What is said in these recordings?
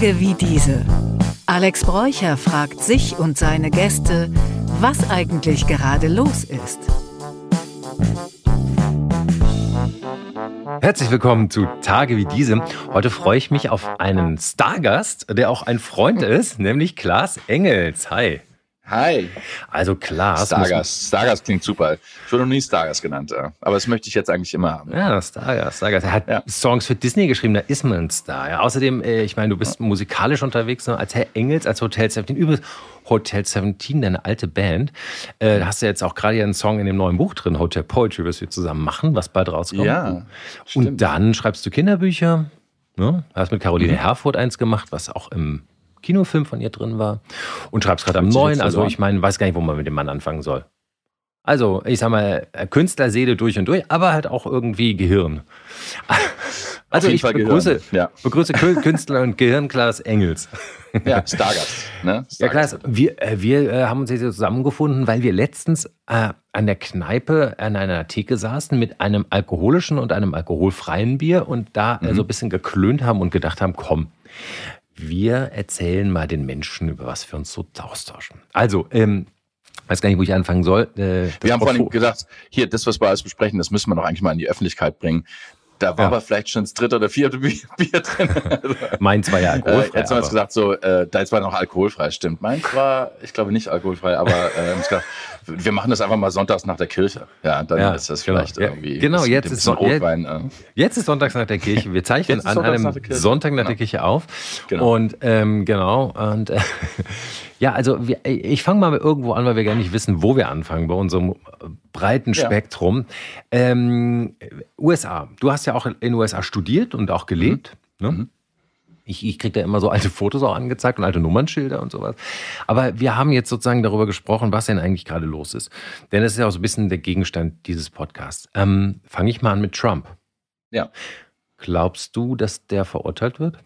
Tage wie diese. Alex Bräucher fragt sich und seine Gäste, was eigentlich gerade los ist. Herzlich willkommen zu Tage wie diese. Heute freue ich mich auf einen Stargast, der auch ein Freund ist, nämlich Klaas Engels. Hi. Hi. Also Klaas. Stargast. Stargast klingt super. Ich wurde noch nie Stargast genannt, aber das möchte ich jetzt eigentlich immer haben. Ja, Stargast. Stargast. Er hat ja. Songs für Disney geschrieben, da ist man ein Star. Ja, außerdem, äh, ich meine, du bist ja. musikalisch unterwegs, ne, als Herr Engels, als Hotel 17. Übrigens, Hotel 17, deine alte Band. Äh, da hast du jetzt auch gerade einen Song in dem neuen Buch drin, Hotel Poetry, was wir zusammen machen, was bald rauskommt. Ja. Stimmt. Und dann schreibst du Kinderbücher. Ne? Hast mit Caroline mhm. Herfurth eins gemacht, was auch im Kinofilm von ihr drin war und schreibst gerade am neuen. Also ich meine, weiß gar nicht, wo man mit dem Mann anfangen soll. Also, ich sag mal, Künstlerseele durch und durch, aber halt auch irgendwie Gehirn. Also ich begrüße, ja. begrüße Künstler und Gehirnclass Engels. Ja, Stargast. Ne? Stargast. Ja, klar. Wir, äh, wir äh, haben uns jetzt zusammengefunden, weil wir letztens äh, an der Kneipe an einer Theke saßen mit einem alkoholischen und einem alkoholfreien Bier und da mhm. so ein bisschen geklönt haben und gedacht haben, komm, wir erzählen mal den Menschen, über was wir uns so austauschen. Also, ähm, weiß gar nicht, wo ich anfangen soll. Äh, wir haben vorhin gesagt, hier, das, was wir alles besprechen, das müssen wir doch eigentlich mal in die Öffentlichkeit bringen. Da war ja. aber vielleicht schon das dritte oder vierte Bier, drin. Meins war ja alkoholfrei. Äh, jetzt haben wir gesagt, so, äh, da ist war noch alkoholfrei, stimmt. Meins war, ich glaube, nicht alkoholfrei, aber äh, gesagt, wir machen das einfach mal sonntags nach der Kirche. Ja, dann ja, ist das genau. vielleicht irgendwie. Genau, jetzt ist, Rotwein, jetzt, äh. jetzt ist sonntags nach der Kirche. Wir zeichnen an einem nach Sonntag nach der Kirche auf. Genau. Und ähm, genau, und äh, ja, also wir, ich fange mal irgendwo an, weil wir gar nicht wissen, wo wir anfangen bei unserem breiten Spektrum. Ja. Ähm, USA. Du hast ja auch in USA studiert und auch gelebt. Mhm. Ne? Mhm. Ich, ich kriege da immer so alte Fotos auch angezeigt und alte Nummernschilder und sowas. Aber wir haben jetzt sozusagen darüber gesprochen, was denn eigentlich gerade los ist. Denn das ist ja auch so ein bisschen der Gegenstand dieses Podcasts. Ähm, Fange ich mal an mit Trump. Ja. Glaubst du, dass der verurteilt wird?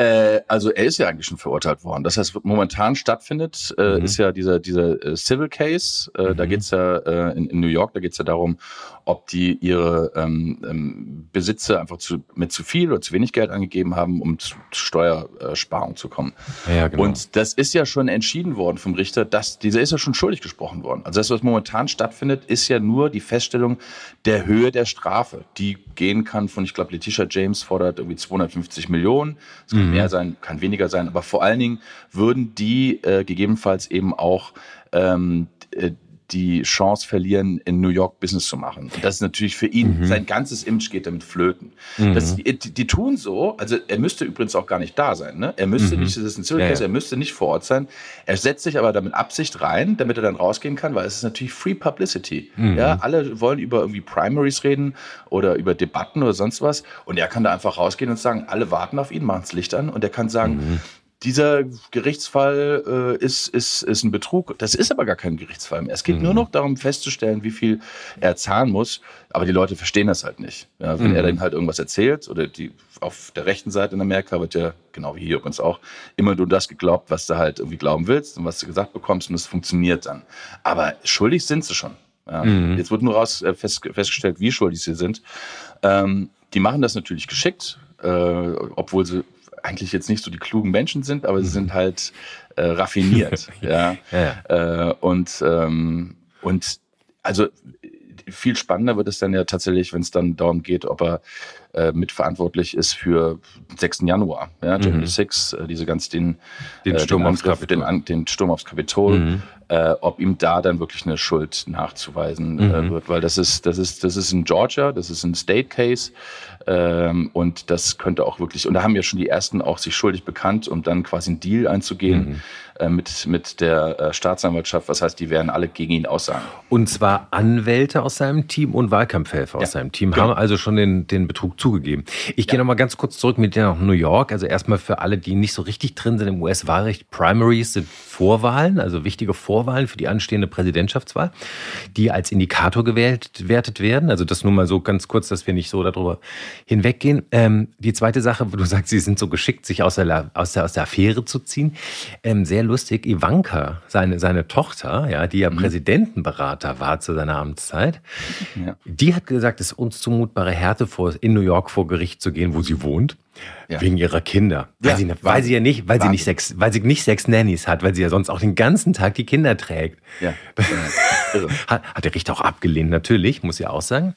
Äh, also er ist ja eigentlich schon verurteilt worden. Das heißt, momentan stattfindet, äh, mhm. ist ja dieser, dieser äh, Civil Case. Äh, mhm. Da geht's ja äh, in, in New York, da geht's ja darum, ob die ihre ähm, ähm, Besitze einfach zu, mit zu viel oder zu wenig Geld angegeben haben, um zu Steuersparung zu kommen. Ja, genau. Und das ist ja schon entschieden worden vom Richter, dass dieser ist ja schon schuldig gesprochen worden. Also das, was momentan stattfindet, ist ja nur die Feststellung der Höhe der Strafe, die gehen kann von, ich glaube, Letitia James fordert irgendwie 250 Millionen. Es mhm. Mehr sein, kann weniger sein, aber vor allen Dingen würden die äh, gegebenenfalls eben auch ähm, äh, die Chance verlieren, in New York Business zu machen. Und das ist natürlich für ihn, mhm. sein ganzes Image geht damit flöten. Mhm. Das, die, die, tun so, also er müsste übrigens auch gar nicht da sein. Ne? Er müsste mhm. nicht, das ist ein Civil Case, ja, ja. er müsste nicht vor Ort sein. Er setzt sich aber damit Absicht rein, damit er dann rausgehen kann, weil es ist natürlich Free Publicity. Mhm. Ja, alle wollen über irgendwie Primaries reden oder über Debatten oder sonst was. Und er kann da einfach rausgehen und sagen, alle warten auf ihn, machen das Licht an und er kann sagen, mhm dieser Gerichtsfall äh, ist, ist, ist ein Betrug. Das ist aber gar kein Gerichtsfall mehr. Es geht mhm. nur noch darum festzustellen, wie viel er zahlen muss. Aber die Leute verstehen das halt nicht. Ja, wenn mhm. er dann halt irgendwas erzählt oder die auf der rechten Seite in Amerika wird ja, genau wie hier übrigens auch, immer nur das geglaubt, was du halt irgendwie glauben willst und was du gesagt bekommst und es funktioniert dann. Aber schuldig sind sie schon. Ja. Mhm. Jetzt wird nur raus äh, fest, festgestellt, wie schuldig sie sind. Ähm, die machen das natürlich geschickt, äh, obwohl sie eigentlich jetzt nicht so die klugen Menschen sind, aber sie mhm. sind halt äh, raffiniert. ja. ja. Äh, und, ähm, und also viel spannender wird es dann ja tatsächlich, wenn es dann darum geht, ob er äh, mitverantwortlich ist für den 6. Januar, ja, January mhm. 6, äh, diese ganz den, den, äh, Sturm, den, Angriff, den, den, Sturm aufs Kapitol, mhm. Äh, ob ihm da dann wirklich eine Schuld nachzuweisen äh, mhm. wird, weil das ist, das ist, das ist in Georgia, das ist ein State Case ähm, und das könnte auch wirklich, und da haben ja schon die ersten auch sich schuldig bekannt, um dann quasi einen Deal einzugehen mhm. Äh, mit, mit der äh, Staatsanwaltschaft. Was heißt, die werden alle gegen ihn aussagen. Und zwar Anwälte aus seinem Team und Wahlkampfhelfer aus ja. seinem Team genau. haben also schon den, den Betrug zugegeben. Ich ja. gehe nochmal ganz kurz zurück mit dir nach New York. Also erstmal für alle, die nicht so richtig drin sind im US-Wahlrecht. Primaries sind Vorwahlen, also wichtige Vorwahlen für die anstehende Präsidentschaftswahl, die als Indikator gewertet werden. Also das nur mal so ganz kurz, dass wir nicht so darüber hinweggehen. Ähm, die zweite Sache, wo du sagst, sie sind so geschickt, sich aus der, aus der, aus der Affäre zu ziehen. Ähm, sehr lustig, Ivanka, seine, seine Tochter, ja, die ja mhm. Präsidentenberater war zu seiner Amtszeit, ja. die hat gesagt, es ist uns zumutbare Härte vor, in New York vor Gericht zu gehen, wo sie wohnt. Ja. Wegen ihrer Kinder. Weil, ja, sie, weil sie ja nicht, weil sie nicht sechs, weil sie nicht sechs Nannies hat, weil sie ja sonst auch den ganzen Tag die Kinder trägt. Ja. hat, hat der Richter auch abgelehnt, natürlich, muss ich auch sagen.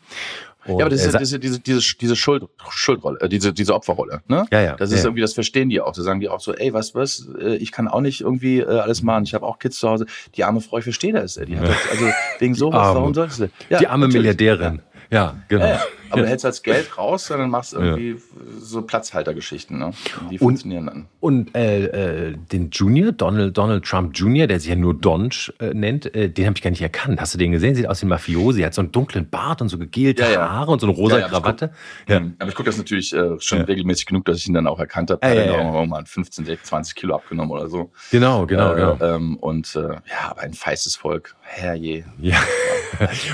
Und ja, aber das ist ja diese, diese, diese, diese Schuld, Schuldrolle, äh, diese, diese Opferrolle. Ne? Ja, ja. Das ist ja, irgendwie, das verstehen die auch. Da sagen die auch so, ey, was, was, äh, ich kann auch nicht irgendwie äh, alles machen. Ich habe auch Kids zu Hause. Die arme Frau, ich verstehe das. Die hat das, also wegen sowas, warum sollst du? Ja, die arme natürlich. Milliardärin. Ja, genau. Ja, aber du hältst als Geld raus, sondern machst irgendwie ja. so Platzhaltergeschichten. Ne? Die funktionieren dann. Und äh, äh, den Junior, Donald, Donald Trump Junior, der sich ja nur Donch äh, nennt, äh, den habe ich gar nicht erkannt. Hast du den gesehen? Sieht aus wie ein Mafiosi. Er hat so einen dunklen Bart und so gegelte ja, Haare und so eine rosa Krawatte. Guck, hm, aber ich gucke das natürlich äh, schon regelmäßig genug, dass ich ihn dann auch erkannt habe. Er hat auch mal 15, 20 Kilo abgenommen oder so. Genau, genau, genau. Ähm, und äh, ja, aber ein feistes Volk. Herrje. Ja.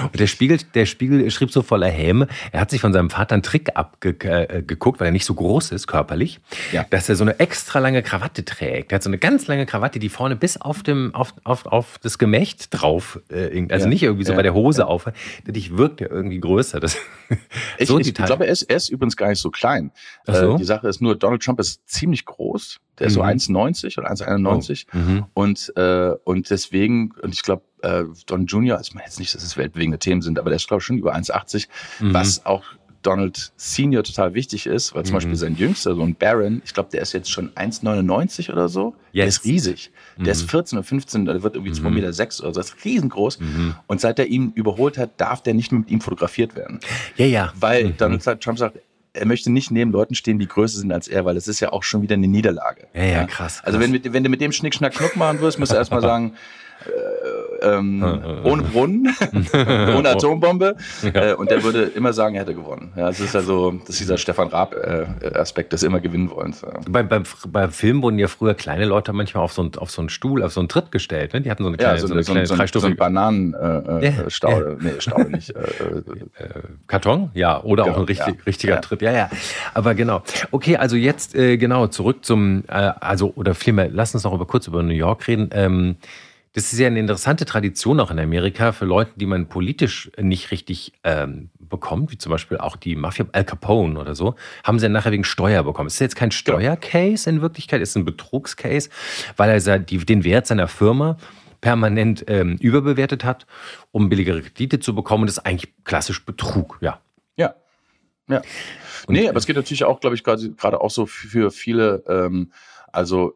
Und der Spiegel, der Spiegel schrieb so voller Häme, er hat sich von seinem Vater einen Trick abgeguckt, äh, weil er nicht so groß ist körperlich, ja. dass er so eine extra lange Krawatte trägt. Er hat so eine ganz lange Krawatte, die vorne bis auf, dem, auf, auf, auf das Gemächt drauf, äh, also ja. nicht irgendwie so ja. bei der Hose auf. Dadurch wirkt er irgendwie größer. Das ich, so ich, ich glaube, er ist, er ist übrigens gar nicht so klein. So? Äh, die Sache ist nur, Donald Trump ist ziemlich groß. Der ist mhm. so 1,90 oder 1,91. Oh. Mhm. Und, äh, und deswegen, und ich glaube, äh, Don Junior, also ich meine jetzt nicht, dass es weltbewegende Themen sind, aber der ist, glaube ich, schon über 1,80, mhm. was auch Donald Senior total wichtig ist, weil zum mhm. Beispiel sein jüngster Sohn Baron, ich glaube, der ist jetzt schon 1,99 oder so. Yes. Der ist riesig. Mhm. Der ist 14 oder 15, der wird irgendwie 2,6 mhm. Meter sechs oder so, das ist riesengroß. Mhm. Und seit er ihn überholt hat, darf der nicht mehr mit ihm fotografiert werden. Ja, ja. Weil mhm. Donald Trump sagt, er möchte nicht neben Leuten stehen, die größer sind als er, weil das ist ja auch schon wieder eine Niederlage. Ja, ja, krass. krass. Also wenn, wenn du mit dem Schnick, Schnack, Knuck machen wirst, musst du erstmal sagen, ähm, ohne Brunnen, ohne Atombombe. Ja. Äh, und der würde immer sagen, er hätte gewonnen. Ja, das ist also das ist dieser Stefan Raab-Aspekt äh, des immer gewinnen wollens. Beim, beim, beim Film wurden ja früher kleine Leute manchmal auf so, einen, auf so einen Stuhl, auf so einen Tritt gestellt. Ne? Die hatten so eine kleine, ja, so, so eine, so kleine so, so, so Bananenstaude. Äh, äh, nee, Staude nicht. Karton? Ja, oder genau, auch ein richtig, richtiger Tritt. Ja, ja. Aber genau. Okay, also jetzt genau zurück zum, also oder vielmehr, lass uns noch über, kurz über New York reden. Ähm, das ist ja eine interessante Tradition auch in Amerika für Leute, die man politisch nicht richtig ähm, bekommt, wie zum Beispiel auch die Mafia Al Capone oder so, haben sie dann nachher wegen Steuer bekommen. Es ist jetzt kein Steuercase in Wirklichkeit, es ist ein Betrugscase, weil er den Wert seiner Firma permanent ähm, überbewertet hat, um billigere Kredite zu bekommen. Das ist eigentlich klassisch Betrug, ja. Ja. Ja. Und, nee, aber es geht natürlich auch, glaube ich, gerade auch so für viele, ähm, also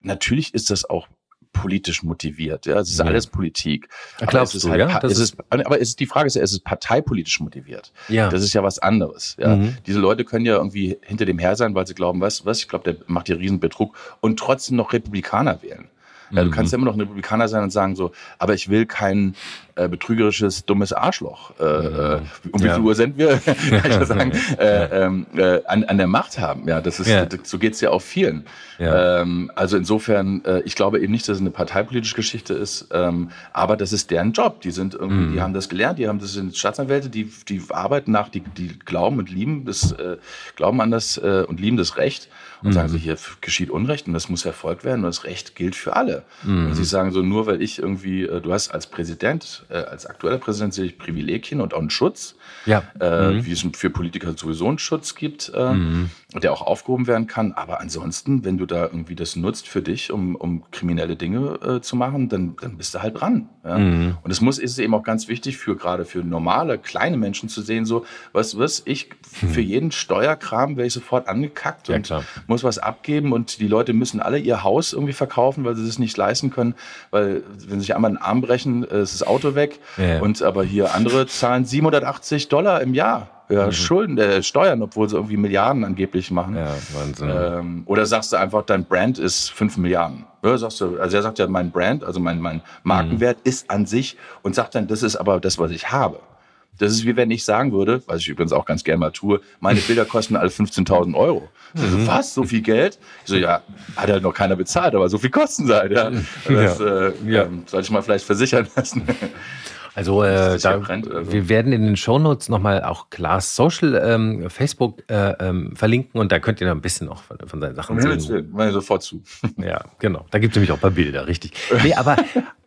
natürlich ist das auch politisch motiviert. Ja, es ist ja. alles Politik. Glaubst du, halt, ja? Das ist, aber es ist, die Frage ist ja, ist es parteipolitisch motiviert? Ja. Das ist ja was anderes. Ja? Mhm. Diese Leute können ja irgendwie hinter dem her sein, weil sie glauben, was, was, ich glaube, der macht hier Riesen-Betrug und trotzdem noch Republikaner wählen. Ja, du kannst mhm. ja immer noch ein Republikaner sein und sagen so, aber ich will kein äh, betrügerisches, dummes Arschloch. Äh, äh, um wie ja. viel Uhr sind wir? Kann ich sagen, äh, ähm, äh, an, an der Macht haben. Ja, das ist, ja. so geht's ja auch vielen. Ja. Ähm, also insofern, äh, ich glaube eben nicht, dass es eine parteipolitische Geschichte ist, ähm, aber das ist deren Job. Die sind irgendwie, mhm. die haben das gelernt, die haben das sind Staatsanwälte, die, die arbeiten nach, die, die glauben und lieben das, äh, glauben an das äh, und lieben das Recht und mhm. sagen so, hier geschieht Unrecht und das muss Erfolg werden und das Recht gilt für alle. Mhm. Und sie sagen so, nur weil ich irgendwie, äh, du hast als Präsident, äh, als aktueller Präsident sehe ich Privilegien und auch einen Schutz, ja. äh, mhm. wie es für Politiker sowieso einen Schutz gibt, mhm. der auch aufgehoben werden kann. Aber ansonsten, wenn du da irgendwie das nutzt für dich, um, um kriminelle Dinge äh, zu machen, dann, dann bist du halt dran. Ja? Mhm. Und es muss ist eben auch ganz wichtig für gerade für normale kleine Menschen zu sehen, so was was ich für mhm. jeden Steuerkram wäre ich sofort angekackt ja, und klar muss was abgeben und die Leute müssen alle ihr Haus irgendwie verkaufen, weil sie es nicht leisten können, weil wenn sie sich einmal den Arm brechen, äh, ist das Auto weg. Ja. Und aber hier andere zahlen 780 Dollar im Jahr. Ja, mhm. Schulden, äh, Steuern, obwohl sie irgendwie Milliarden angeblich machen. Ja, Wahnsinn. Ähm, oder sagst du einfach, dein Brand ist 5 Milliarden. Ja, sagst du, also er sagt ja, mein Brand, also mein, mein Markenwert mhm. ist an sich und sagt dann, das ist aber das, was ich habe. Das ist wie wenn ich sagen würde, was ich übrigens auch ganz gerne mal tue, meine Bilder kosten alle 15.000 Euro. Mhm. So, was? So viel Geld? Ich so, ja, hat halt noch keiner bezahlt, aber so viel kosten sie halt. Ja. Das, ja. Äh, ja. Ähm, soll ich mal vielleicht versichern lassen. Also äh, da, brennt, also. wir werden in den Shownotes nochmal auch Klaas Social ähm, Facebook äh, ähm, verlinken und da könnt ihr noch ein bisschen auch von, von seinen Sachen sehen. Meine sofort zu. Ja, genau. Da gibt es nämlich auch ein paar Bilder, richtig. Nee, aber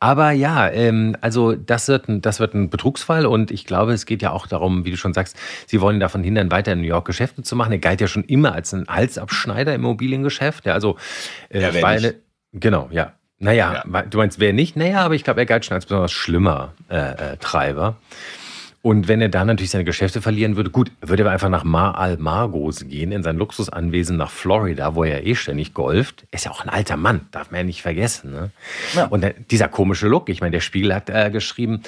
Aber ja, ähm, also das wird, ein, das wird ein Betrugsfall und ich glaube, es geht ja auch darum, wie du schon sagst, sie wollen davon hindern, weiter in New York Geschäfte zu machen. Er galt ja schon immer als ein Halsabschneider im Immobiliengeschäft. Ja, also äh, ja, war eine, genau, ja. Naja, ja. du meinst, wer nicht? Naja, aber ich glaube, er galt schon als besonders schlimmer äh, äh, Treiber. Und wenn er dann natürlich seine Geschäfte verlieren würde, gut, würde er einfach nach Mar al Margos gehen, in sein Luxusanwesen nach Florida, wo er eh ständig golft. Ist ja auch ein alter Mann, darf man ja nicht vergessen. Ne? Ja. Und dieser komische Look, ich meine, der Spiegel hat äh, geschrieben,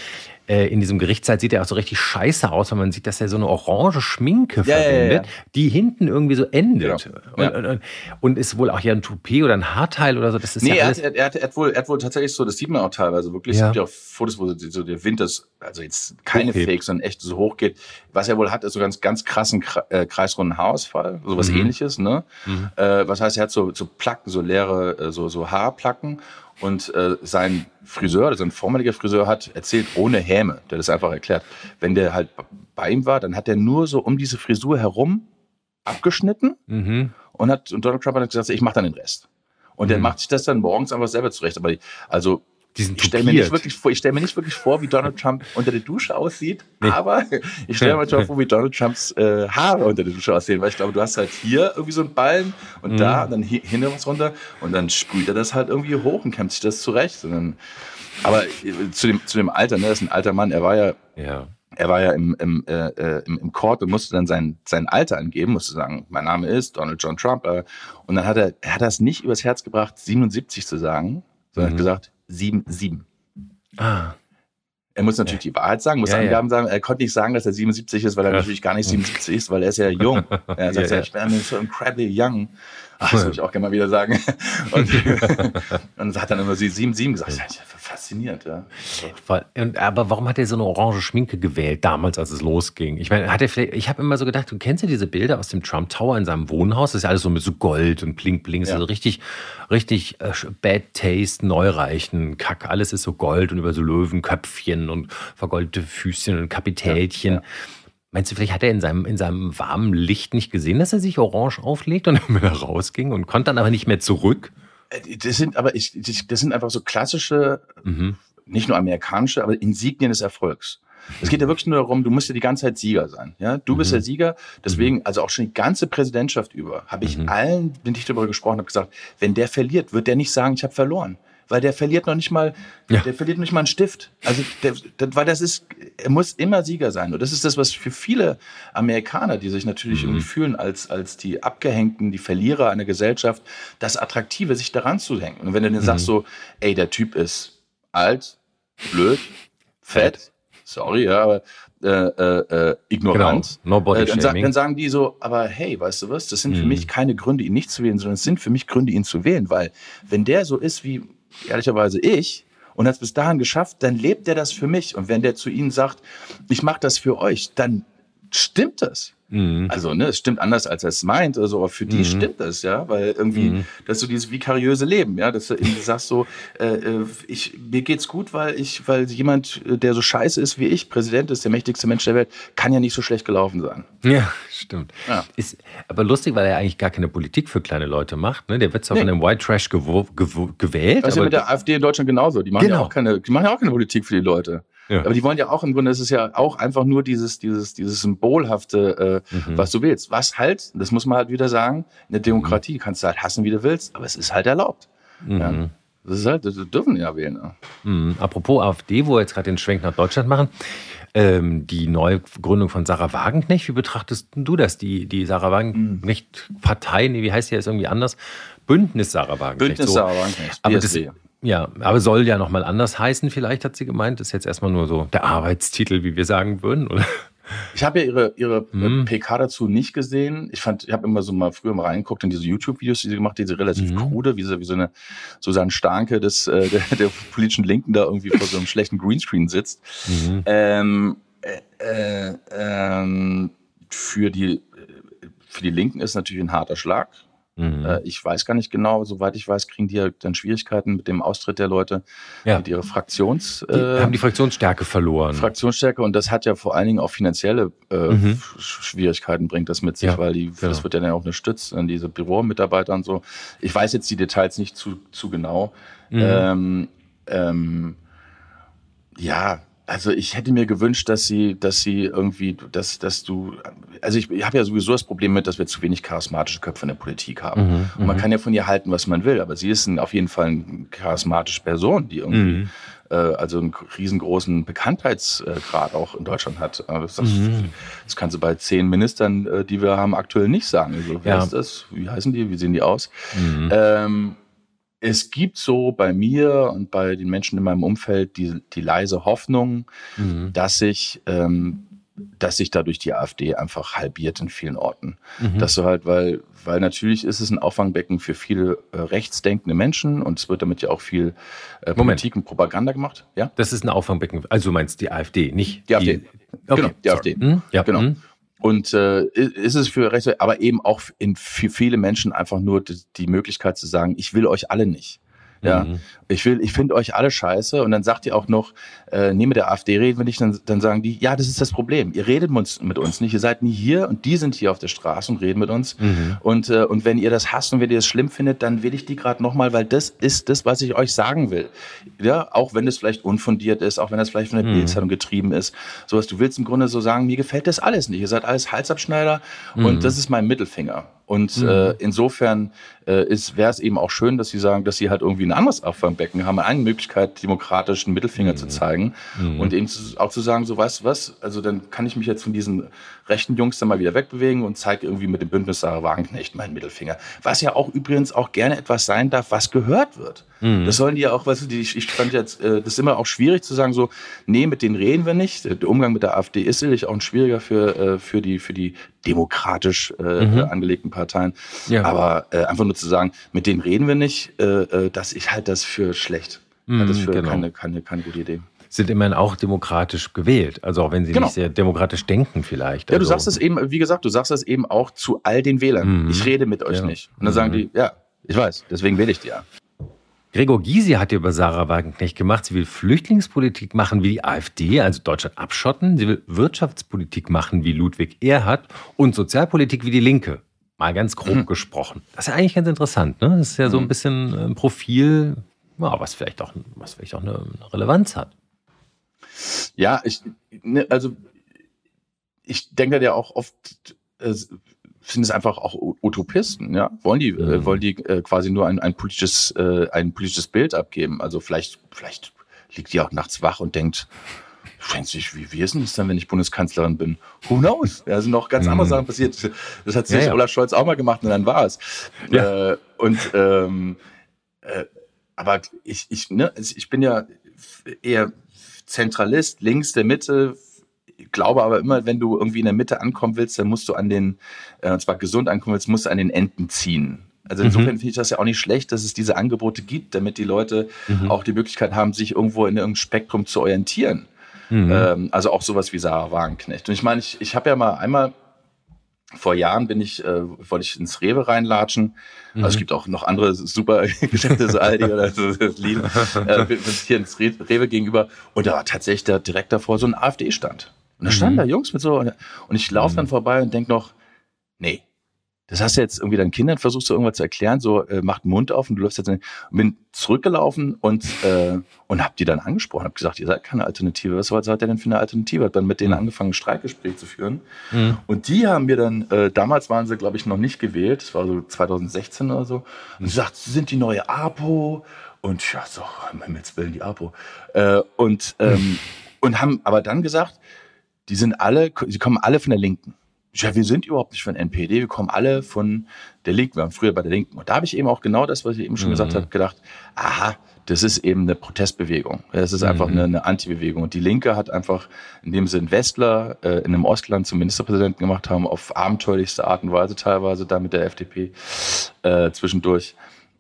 äh, in diesem Gerichtssaal sieht er auch so richtig scheiße aus, weil man sieht, dass er so eine orange Schminke ja, verwendet, die hinten irgendwie so endet. Genau. Und, und, und, ist wohl auch ja ein Toupet oder ein Haarteil oder so. Das ist nee, ja er, hat, er, er, hat, er, hat wohl, er hat wohl tatsächlich so, das sieht man auch teilweise wirklich. Es gibt ja auch Fotos, wo so der Wind das, also jetzt keine okay. Fakes, sondern echt so hoch geht. Was er wohl hat, ist so ganz, ganz krassen äh, kreisrunden Haarausfall, sowas mhm. ähnliches, ne? Mhm. Äh, was heißt, er hat so, so Placken, so leere, äh, so, so Haarplacken und äh, sein Friseur, also sein vormaliger Friseur hat erzählt, ohne Häme, der das einfach erklärt. Wenn der halt bei ihm war, dann hat er nur so um diese Frisur herum abgeschnitten mhm. und hat und Donald Trump hat gesagt, ich mache dann den Rest. Und mhm. der macht sich das dann morgens einfach selber zurecht. Aber also diesen ich stelle mir nicht wirklich vor, ich stelle mir nicht wirklich vor, wie Donald Trump unter der Dusche aussieht, nee. aber ich stelle mir schon vor, wie Donald Trumps äh, Haare unter der Dusche aussehen, weil ich glaube, du hast halt hier irgendwie so einen Ballen und mhm. da und dann hinter was runter und dann sprüht er das halt irgendwie hoch und kämmt sich das zurecht. Und dann, aber äh, zu dem, zu dem Alter, ne, das ist ein alter Mann, er war ja, ja. er war ja im, im, äh, äh, im, im Court und musste dann sein, sein Alter angeben, musste sagen, mein Name ist Donald John Trump. Äh, und dann hat er, er hat das nicht übers Herz gebracht, 77 zu sagen, sondern mhm. hat gesagt, 7-7. Ah. Er muss natürlich ja. die Wahrheit sagen, muss ja, Angaben ja. sagen. Er konnte nicht sagen, dass er 77 ist, weil er ja. natürlich gar nicht 77 ist, weil er ist ja jung. Er sagt ja, ich bin so incredibly young. Ach, das würde ich auch gerne mal wieder sagen. Und, und hat dann immer so 7-7 gesagt. Faszinierend, ja. Und, aber warum hat er so eine orange Schminke gewählt, damals, als es losging? Ich meine, hat er vielleicht, ich habe immer so gedacht, du kennst ja diese Bilder aus dem Trump Tower in seinem Wohnhaus, das ist ja alles so mit so Gold und Blink Blink, ja. also richtig, richtig äh, Bad Taste, Neureichen, Kack, alles ist so Gold und über so Löwenköpfchen und vergoldete Füßchen und Kapitälchen. Ja, ja. Meinst du, vielleicht hat er in seinem, in seinem warmen Licht nicht gesehen, dass er sich orange auflegt und dann wieder rausging und konnte dann aber nicht mehr zurück? Äh, das sind aber ich, das sind einfach so klassische, mhm. nicht nur amerikanische, aber Insignien des Erfolgs. Es geht ja wirklich nur darum, du musst ja die ganze Zeit Sieger sein. Ja, du bist mhm. der Sieger. Deswegen, mhm. also auch schon die ganze Präsidentschaft über, habe ich mhm. allen, bin ich darüber gesprochen, habe gesagt, wenn der verliert, wird der nicht sagen, ich habe verloren weil der verliert noch nicht mal, ja. der verliert nicht mal einen Stift. Also, der, der, weil das ist, er muss immer Sieger sein. Und das ist das, was für viele Amerikaner, die sich natürlich mhm. irgendwie fühlen als, als die Abgehängten, die Verlierer einer Gesellschaft, das Attraktive, sich daran zu hängen. Und wenn du dann mhm. sagst so, ey, der Typ ist alt, blöd, fett, sorry, ja, aber äh, äh, äh ignorant. Genau. No äh, dann, dann, sagen die so, aber hey, weißt du was, das sind mhm. für mich keine Gründe, ihn nicht zu wählen, sondern es sind für mich Gründe, ihn zu wählen, weil wenn der so ist wie ehrlicherweise ich, und hat es bis dahin geschafft, dann lebt er das für mich. Und wenn der zu ihnen sagt, ich mache das für euch, dann stimmt das. Mhm. Also, ne, es stimmt anders, als er es meint oder so, aber für die mhm. stimmt das, ja, weil irgendwie, mhm. das ist so dieses vikariöse Leben, ja, dass du sagst so, äh, äh, ich, mir geht's gut, weil ich, weil jemand, der so scheiße ist wie ich, Präsident ist, der mächtigste Mensch der Welt, kann ja nicht so schlecht gelaufen sein. Ja, stimmt. Ja. Ist aber lustig, weil er eigentlich gar keine Politik für kleine Leute macht, ne? Der wird zwar nee. von dem White Trash gewählt. Das ist ja mit der AfD in Deutschland genauso. Die machen genau. ja auch keine, die machen ja auch keine Politik für die Leute. Ja. Aber die wollen ja auch im Grunde, es ist ja auch einfach nur dieses, dieses, dieses symbolhafte, äh, mhm. was du willst. Was halt, das muss man halt wieder sagen, in der Demokratie kannst du halt hassen, wie du willst, aber es ist halt erlaubt. Mhm. Ja. Das ist halt, das dürfen ja wählen. Mhm. Apropos AfD, wo wir jetzt gerade den Schwenk nach Deutschland machen, ähm, die Neugründung von Sarah Wagenknecht, wie betrachtest du das? Die, die Sarah Wagenknecht-Partei, nee, wie heißt die jetzt irgendwie anders? Bündnis Sarah Wagenknecht. Bündnis so. Sarah Wagenknecht, Aber das, ja, aber soll ja nochmal anders heißen, vielleicht hat sie gemeint. Das ist jetzt erstmal nur so der Arbeitstitel, wie wir sagen würden, oder? Ich habe ja ihre, ihre mhm. PK dazu nicht gesehen. Ich fand, ich habe immer so mal früher mal reingeguckt in diese YouTube-Videos, die sie gemacht hat, diese relativ mhm. krude, wie so, wie so eine Susanne Starke des, äh, der, der politischen Linken da irgendwie vor so einem schlechten Greenscreen sitzt. Mhm. Ähm, äh, äh, ähm, für die für die Linken ist natürlich ein harter Schlag. Mhm. Äh, ich weiß gar nicht genau, soweit ich weiß, kriegen die ja dann Schwierigkeiten mit dem Austritt der Leute, ja. mit ihrer Fraktions... Die äh, haben die Fraktionsstärke verloren. Fraktionsstärke und das hat ja vor allen Dingen auch finanzielle äh, mhm. Schwierigkeiten, bringt das mit sich, ja, weil die, genau. das wird ja dann auch unterstützt, an diese Büromitarbeiter und so. Ich weiß jetzt die Details nicht zu, zu genau. Mhm. Ähm, ähm, ja, also ich hätte mir gewünscht, dass sie, dass sie irgendwie, dass, dass du, also ich, ich habe ja sowieso das Problem mit, dass wir zu wenig charismatische Köpfe in der Politik haben. Mhm, und man mhm. kann ja von ihr halten, was man will, aber sie ist ein, auf jeden Fall eine charismatische Person, die irgendwie, mhm. äh, also einen riesengroßen Bekanntheitsgrad auch in Deutschland hat. Das, das, mhm. das kannst du bei zehn Ministern, äh, die wir haben, aktuell nicht sagen. Also, wer ja. ist das? Wie heißen die? Wie sehen die aus? Mhm. Ähm, es gibt so bei mir und bei den Menschen in meinem Umfeld die, die leise Hoffnung, mhm. dass sich ähm, dass sich dadurch die AfD einfach halbiert in vielen Orten. Mhm. Dass du halt, weil, weil natürlich ist es ein Auffangbecken für viele äh, rechtsdenkende Menschen und es wird damit ja auch viel äh, Politik und Propaganda gemacht. Ja? Das ist ein Auffangbecken, also du meinst die AfD, nicht die AfD. Die, okay, genau, die AfD. Mhm. Ja. Genau. Mhm. Und äh, ist es für Rechte, aber eben auch in, für viele Menschen einfach nur die, die Möglichkeit zu sagen, ich will euch alle nicht. Ja, mhm. ich will, ich finde euch alle scheiße. Und dann sagt ihr auch noch, äh, nee, mit der AfD reden wir nicht. Dann, dann sagen die, ja, das ist das Problem. Ihr redet mit uns, mit uns nicht. Ihr seid nie hier und die sind hier auf der Straße und reden mit uns. Mhm. Und, äh, und wenn ihr das hasst und wenn ihr das schlimm findet, dann will ich die gerade nochmal, weil das ist das, was ich euch sagen will. Ja, auch wenn es vielleicht unfundiert ist, auch wenn das vielleicht von der mhm. Bildzeitung getrieben ist. Sowas, du willst im Grunde so sagen, mir gefällt das alles nicht. Ihr seid alles Halsabschneider mhm. und das ist mein Mittelfinger. Und mhm. äh, insofern äh, wäre es eben auch schön, dass sie sagen, dass sie halt irgendwie ein anderes Auffangbecken haben, eine Möglichkeit, demokratischen Mittelfinger mhm. zu zeigen mhm. und eben zu, auch zu sagen, so weißt du was, also dann kann ich mich jetzt von diesen rechten Jungs dann mal wieder wegbewegen und zeige irgendwie mit dem Bündnis Sarah Wagenknecht meinen Mittelfinger. Was ja auch übrigens auch gerne etwas sein darf, was gehört wird. Mhm. Das sollen die ja auch, weißt du, ich fand jetzt, äh, das ist immer auch schwierig zu sagen, so, nee, mit denen reden wir nicht. Der Umgang mit der AfD ist sicherlich auch ein schwieriger für, äh, für, die, für die demokratisch äh, mhm. angelegten Parteien. Ja. Aber äh, einfach nur zu sagen, mit denen reden wir nicht, äh, äh dass ich halt das für schlecht. Mhm, halt das für genau. keine, keine, keine gute Idee sind immerhin auch demokratisch gewählt. Also auch wenn sie genau. nicht sehr demokratisch denken vielleicht. Ja, also. du sagst es eben, wie gesagt, du sagst es eben auch zu all den Wählern. Mhm. Ich rede mit euch ja. nicht. Und dann mhm. sagen die, ja, ich weiß, deswegen wähle ich die ja. Gregor Gysi hat ja über Sarah Wagenknecht gemacht. Sie will Flüchtlingspolitik machen wie die AfD, also Deutschland abschotten. Sie will Wirtschaftspolitik machen wie Ludwig Erhard und Sozialpolitik wie die Linke. Mal ganz grob mhm. gesprochen. Das ist ja eigentlich ganz interessant. Ne? Das ist ja so ein mhm. bisschen ein Profil, ja, was, vielleicht auch, was vielleicht auch eine Relevanz hat. Ja, ich, ne, also ich denke ja auch oft, äh, sind es einfach auch Utopisten, ja? Wollen die, äh, mhm. äh, wollen die äh, quasi nur ein, ein politisches, äh, ein politisches Bild abgeben? Also vielleicht, vielleicht liegt die auch nachts wach und denkt, sich, wie, wie ist denn das dann, wenn ich Bundeskanzlerin bin? Who knows? Da sind noch ganz andere mhm. Sachen passiert. Das hat sich ja, ja. Olaf Scholz auch mal gemacht und dann war es. Ja. Äh, und ähm, äh, aber ich, ich, ne, ich bin ja eher Zentralist, links der Mitte. Ich glaube aber immer, wenn du irgendwie in der Mitte ankommen willst, dann musst du an den, äh, und zwar gesund ankommen willst, musst du an den Enden ziehen. Also mhm. insofern mhm. finde ich das ja auch nicht schlecht, dass es diese Angebote gibt, damit die Leute mhm. auch die Möglichkeit haben, sich irgendwo in irgendeinem Spektrum zu orientieren. Mhm. Ähm, also auch sowas wie Sarah Wagenknecht. Und ich meine, ich, ich habe ja mal einmal vor Jahren bin ich, äh, wollte ich ins Rewe reinlatschen. Mhm. Also es gibt auch noch andere super Geschäfte, so Aldi oder so, Lied. Äh, bin hier ins Rewe gegenüber und da war tatsächlich da direkt davor so ein AfD-Stand. Und da standen mhm. da Jungs mit so, und ich laufe mhm. dann vorbei und denk noch, nee, das hast du jetzt irgendwie deinen Kindern versuchst du irgendwas zu erklären, so äh, macht den Mund auf und du läufst jetzt und bin zurückgelaufen und äh, und hab die dann angesprochen, hab gesagt, ihr seid keine Alternative. Was seid ihr denn für eine Alternative? Hab dann mit denen mhm. angefangen, Streikgespräche zu führen. Mhm. Und die haben mir dann, äh, damals waren sie, glaube ich, noch nicht gewählt, das war so 2016 oder so, und sie sagt, sie sind die neue APO und ja, so, Himmels Willen, die APO. Äh, und, ähm, und haben aber dann gesagt, die sind alle, sie kommen alle von der Linken ja, wir sind überhaupt nicht von NPD, wir kommen alle von der Linken, wir waren früher bei der Linken. Und da habe ich eben auch genau das, was ich eben schon mhm. gesagt habe, gedacht, aha, das ist eben eine Protestbewegung. Das ist einfach mhm. eine, eine Anti-Bewegung. Und die Linke hat einfach, indem sie einen Westler äh, in einem Ostland zum Ministerpräsidenten gemacht haben, auf abenteuerlichste Art und Weise teilweise, da mit der FDP äh, zwischendurch,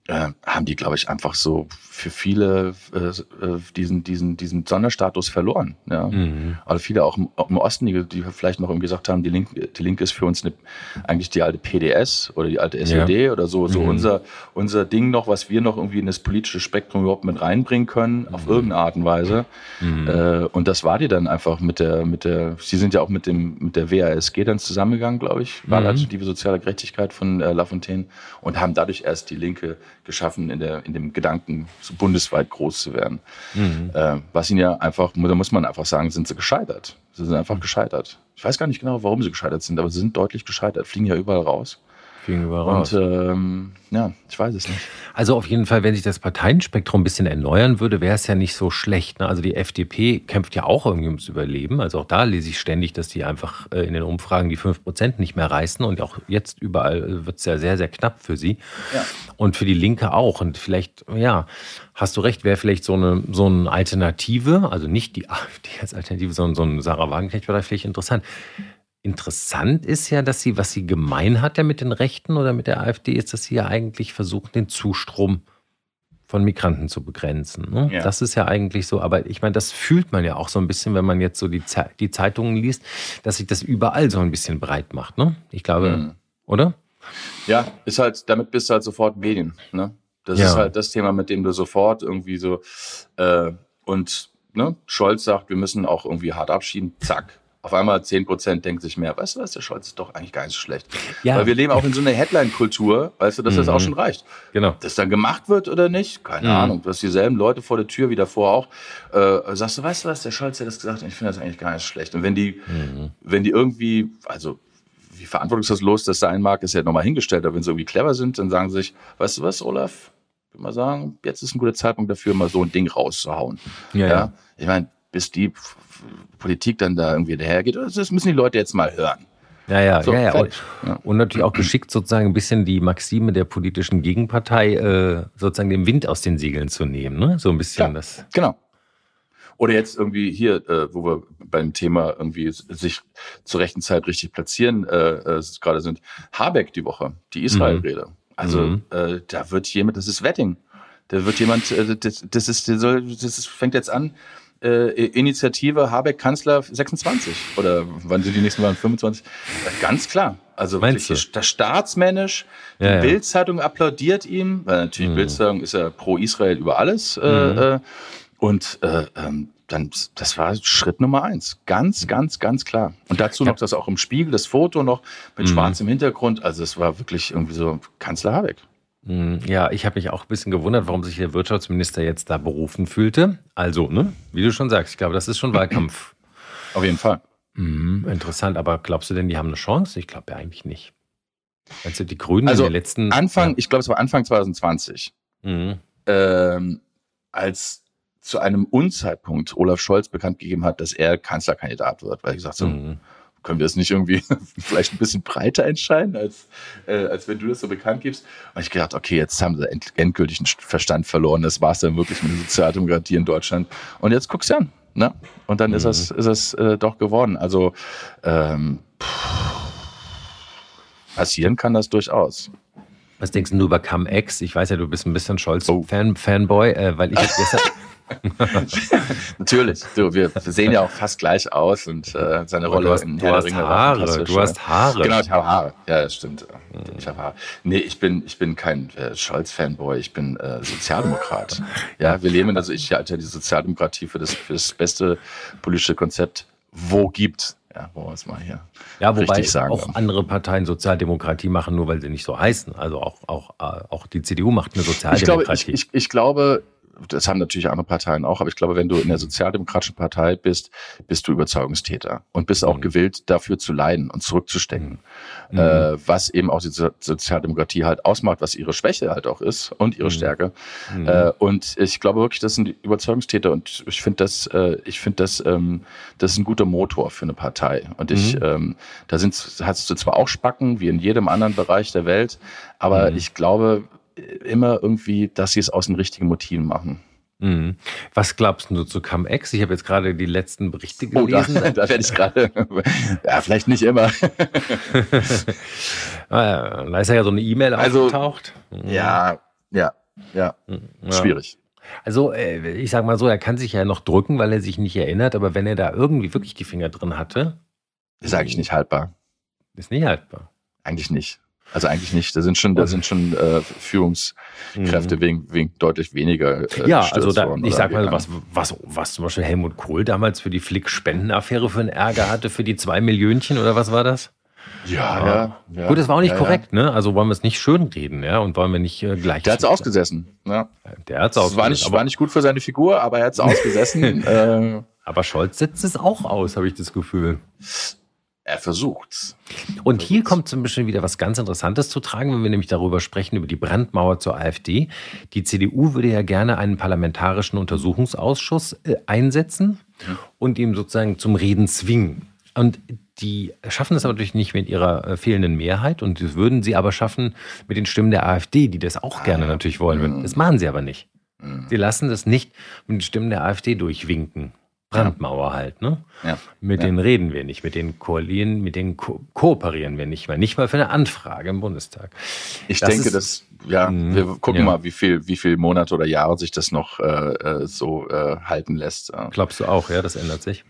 äh, haben die, glaube ich, einfach so für viele äh, äh, diesen, diesen, diesen Sonderstatus verloren. Ja? Mhm. Also viele auch im, im Osten, die, die, vielleicht noch irgendwie gesagt haben, die Linke, die Linke ist für uns eine, eigentlich die alte PDS oder die alte SED ja. oder so, so mhm. unser, unser Ding noch, was wir noch irgendwie in das politische Spektrum überhaupt mit reinbringen können, mhm. auf irgendeine Art und Weise. Mhm. Äh, und das war die dann einfach mit der, mit der, sie sind ja auch mit dem, mit der WASG dann zusammengegangen, glaube ich, Wahlalternative mhm. Soziale Gerechtigkeit von äh, Lafontaine und haben dadurch erst die Linke geschaffen, in, der, in dem Gedanken, so bundesweit groß zu werden. Mhm. Äh, was ihnen ja einfach, da muss man einfach sagen, sind sie gescheitert. Sie sind einfach gescheitert. Ich weiß gar nicht genau, warum sie gescheitert sind, aber sie sind deutlich gescheitert, fliegen ja überall raus. Fliegen überall raus. Und ähm, ja, ich weiß es nicht. Also auf jeden Fall, wenn sich das Parteienspektrum ein bisschen erneuern würde, wäre es ja nicht so schlecht. Ne? Also die FDP kämpft ja auch irgendwie ums Überleben. Also auch da lese ich ständig, dass die einfach äh, in den Umfragen die 5% nicht mehr reißen. Und auch jetzt überall wird es ja sehr, sehr knapp für sie. Ja. Und für die Linke auch. Und vielleicht, ja, hast du recht, wäre vielleicht so eine, so eine Alternative, also nicht die AfD als Alternative, sondern so ein Sarah Wagenknecht wäre vielleicht interessant. Interessant ist ja, dass sie, was sie gemein hat ja mit den Rechten oder mit der AfD, ist, dass sie ja eigentlich versuchen, den Zustrom von Migranten zu begrenzen. Ne? Ja. Das ist ja eigentlich so, aber ich meine, das fühlt man ja auch so ein bisschen, wenn man jetzt so die, Ze die Zeitungen liest, dass sich das überall so ein bisschen breit macht. Ne? Ich glaube, mhm. oder? Ja, ist halt, damit bist du halt sofort Medien. Ne? Das ja. ist halt das Thema, mit dem du sofort irgendwie so äh, und ne, Scholz sagt, wir müssen auch irgendwie hart abschieben, zack, auf einmal 10 Prozent denken sich mehr, weißt du was, der Scholz ist doch eigentlich gar nicht so schlecht. Ja. Weil wir leben auch in so einer Headline-Kultur, weißt du, dass mhm. das auch mhm. schon reicht. Genau. Ob das dann gemacht wird oder nicht, keine mhm. Ahnung. Du hast dieselben Leute vor der Tür wie davor auch. Äh, sagst du, weißt du was, der Scholz hat das gesagt, ich finde das eigentlich gar nicht so schlecht. Und wenn die, mhm. wenn die irgendwie, also wie verantwortungslos das sein mag, ist ja nochmal hingestellt, aber wenn sie irgendwie clever sind, dann sagen sie sich, weißt du was, Olaf, ich würde mal sagen, jetzt ist ein guter Zeitpunkt dafür, mal so ein Ding rauszuhauen. Ja, ja. ja. Ich meine, bis die Politik dann da irgendwie dahergeht. Das müssen die Leute jetzt mal hören. Ja, ja, so, ja, ja. Und. Und, natürlich auch geschickt sozusagen ein bisschen die Maxime der politischen Gegenpartei äh, sozusagen den Wind aus den Segeln zu nehmen, ne? So ein bisschen ja, das. Genau. Oder jetzt irgendwie hier, äh, wo wir beim Thema irgendwie sich zur rechten Zeit richtig platzieren äh, äh, gerade sind, Habeck die Woche, die Israel-Rede. Mhm. Also mhm. Äh, da wird jemand, das ist Wetting. Da wird jemand, äh, das, das ist, das, soll, das ist, fängt jetzt an, äh, Initiative Habeck Kanzler 26 oder wann sind die nächsten Wahlen 25? Ganz klar. Also Meinst wirklich das staatsmännisch. Die ja, Bildzeitung applaudiert ihm, weil natürlich mhm. Bildzeitung ist ja pro Israel über alles. Äh, mhm. Äh, und äh, ähm, dann, das war Schritt Nummer eins. Ganz, ganz, ganz klar. Und dazu noch das auch im Spiegel, das Foto noch mit mhm. schwarzem Hintergrund. Also es war wirklich irgendwie so Kanzler Habeck. Hm, ja, ich habe mich auch ein bisschen gewundert, warum sich der Wirtschaftsminister jetzt da berufen fühlte. Also, ne, wie du schon sagst, ich glaube, das ist schon Wahlkampf. Auf jeden Fall. Mhm, interessant, aber glaubst du denn, die haben eine Chance? Ich glaube ja eigentlich nicht. Also die Grünen also in der letzten. Anfang, ja. ich glaube, es war Anfang 2020, mhm. ähm, als zu einem Unzeitpunkt Olaf Scholz bekannt gegeben hat, dass er Kanzlerkandidat wird, weil ich gesagt so, mhm können wir es nicht irgendwie vielleicht ein bisschen breiter entscheiden, als, äh, als wenn du das so bekannt gibst? Und ich gedacht, okay, jetzt haben sie end endgültig einen Verstand verloren. Das war es dann wirklich mit der Sozialdemokratie in Deutschland. Und jetzt guckst du an. Ne? Und dann mhm. ist es, ist es äh, doch geworden. Also ähm, passieren kann das durchaus. Was denkst du über Cum-Ex? Ich weiß ja, du bist ein bisschen Scholz-Fanboy, oh. äh, weil ich gestern, Natürlich. Du, wir sehen ja auch fast gleich aus und äh, seine Rolle du hast, in du hast Ringe Haare. Du hast Haare. Genau, ich habe Haare. Ja, das stimmt. Mhm. Ich habe Haare. Nee, ich bin, ich bin kein äh, Scholz-Fanboy. Ich bin äh, Sozialdemokrat. ja, wir leben, also ich halte ja die Sozialdemokratie für das, für das beste politische Konzept, wo gibt. Ja, wo wir es mal hier ja, wobei auch können. andere Parteien Sozialdemokratie machen, nur weil sie nicht so heißen. Also auch, auch, äh, auch die CDU macht eine Sozialdemokratie. Ich glaube, ich, ich, ich glaube das haben natürlich andere Parteien auch, aber ich glaube, wenn du in der Sozialdemokratischen Partei bist, bist du Überzeugungstäter und bist auch mhm. gewillt, dafür zu leiden und zurückzustecken. Mhm. Äh, was eben auch die Sozialdemokratie halt ausmacht, was ihre Schwäche halt auch ist und ihre mhm. Stärke. Mhm. Äh, und ich glaube wirklich, das sind Überzeugungstäter und ich finde das, äh, ich finde das, ähm, das ist ein guter Motor für eine Partei. Und ich, mhm. ähm, da sind, hast du zwar auch Spacken, wie in jedem anderen Bereich der Welt, aber mhm. ich glaube, immer irgendwie, dass sie es aus den richtigen Motiven machen. Mhm. Was glaubst du zu Cum-Ex? Ich habe jetzt gerade die letzten Berichte gelesen. Oh, da, da werde ich gerade, ja, vielleicht nicht immer. Ah da ist ja so eine E-Mail also, aufgetaucht. Mhm. Ja, Ja, ja, ja. schwierig. Also, äh, ich sag mal so, er kann sich ja noch drücken, weil er sich nicht erinnert, aber wenn er da irgendwie wirklich die Finger drin hatte. Ist eigentlich nicht haltbar. Ist nicht haltbar. Eigentlich nicht. Also eigentlich nicht. Da sind schon, da sind schon äh, Führungskräfte mhm. wegen, wegen deutlich weniger. Äh, ja, also da, ich sag mal, was, was, was zum Beispiel Helmut Kohl damals für die Flick-Spendenaffäre für einen Ärger hatte, für die zwei Millionchen oder was war das? Ja, ja, ja. Gut, das war auch nicht ja, korrekt, ne? Also wollen wir es nicht schönreden, ja? Und wollen wir nicht äh, gleich. Der hat es ausgesessen, ja. Der hat es ausgesessen. War nicht, war nicht gut für seine Figur, aber er hat es ausgesessen. äh, aber Scholz setzt es auch aus, habe ich das Gefühl. Er versucht's. Und hier kommt zum Beispiel wieder was ganz Interessantes zu tragen, wenn wir nämlich darüber sprechen, über die Brandmauer zur AfD. Die CDU würde ja gerne einen parlamentarischen Untersuchungsausschuss äh, einsetzen mhm. und ihm sozusagen zum Reden zwingen. Und die schaffen das aber natürlich nicht mit ihrer äh, fehlenden Mehrheit und das würden sie aber schaffen mit den Stimmen der AfD, die das auch gerne natürlich wollen würden. Mhm. Das machen sie aber nicht. Mhm. Sie lassen das nicht mit den Stimmen der AfD durchwinken. Brandmauer halt, ne? Ja. Mit ja. denen reden wir nicht, mit denen koalieren, mit denen ko kooperieren wir nicht mehr, nicht mal für eine Anfrage im Bundestag. Ich das denke, dass ja, wir gucken ja. mal, wie viel, wie viel Monate oder Jahre sich das noch äh, äh so äh, halten lässt. Glaubst du auch, ja, das ändert sich?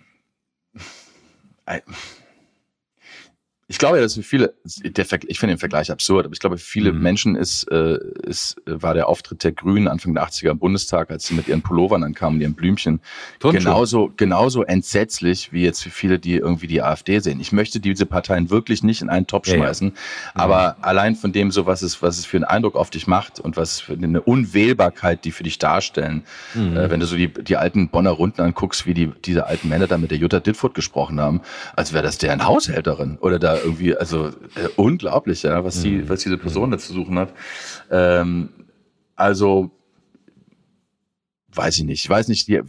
Ich glaube ja, dass viele, der, ich finde den Vergleich absurd, aber ich glaube, viele mhm. Menschen ist, äh, ist, war der Auftritt der Grünen Anfang der 80er im Bundestag, als sie mit ihren Pullovern ankamen, ihren Blümchen, genauso, genauso entsetzlich wie jetzt für viele, die irgendwie die AfD sehen. Ich möchte diese Parteien wirklich nicht in einen Topf schmeißen, ja, ja. aber mhm. allein von dem so, was es, was es für einen Eindruck auf dich macht und was für eine Unwählbarkeit, die für dich darstellen, mhm. äh, wenn du so die, die alten Bonner Runden anguckst, wie die, diese alten Männer da mit der Jutta Dittfurt gesprochen haben, als wäre das deren Haushälterin oder da irgendwie, also äh, unglaublich, ja, was, die, mhm. was diese Person da zu suchen hat. Ähm, also weiß ich nicht. Ich weiß nicht, die,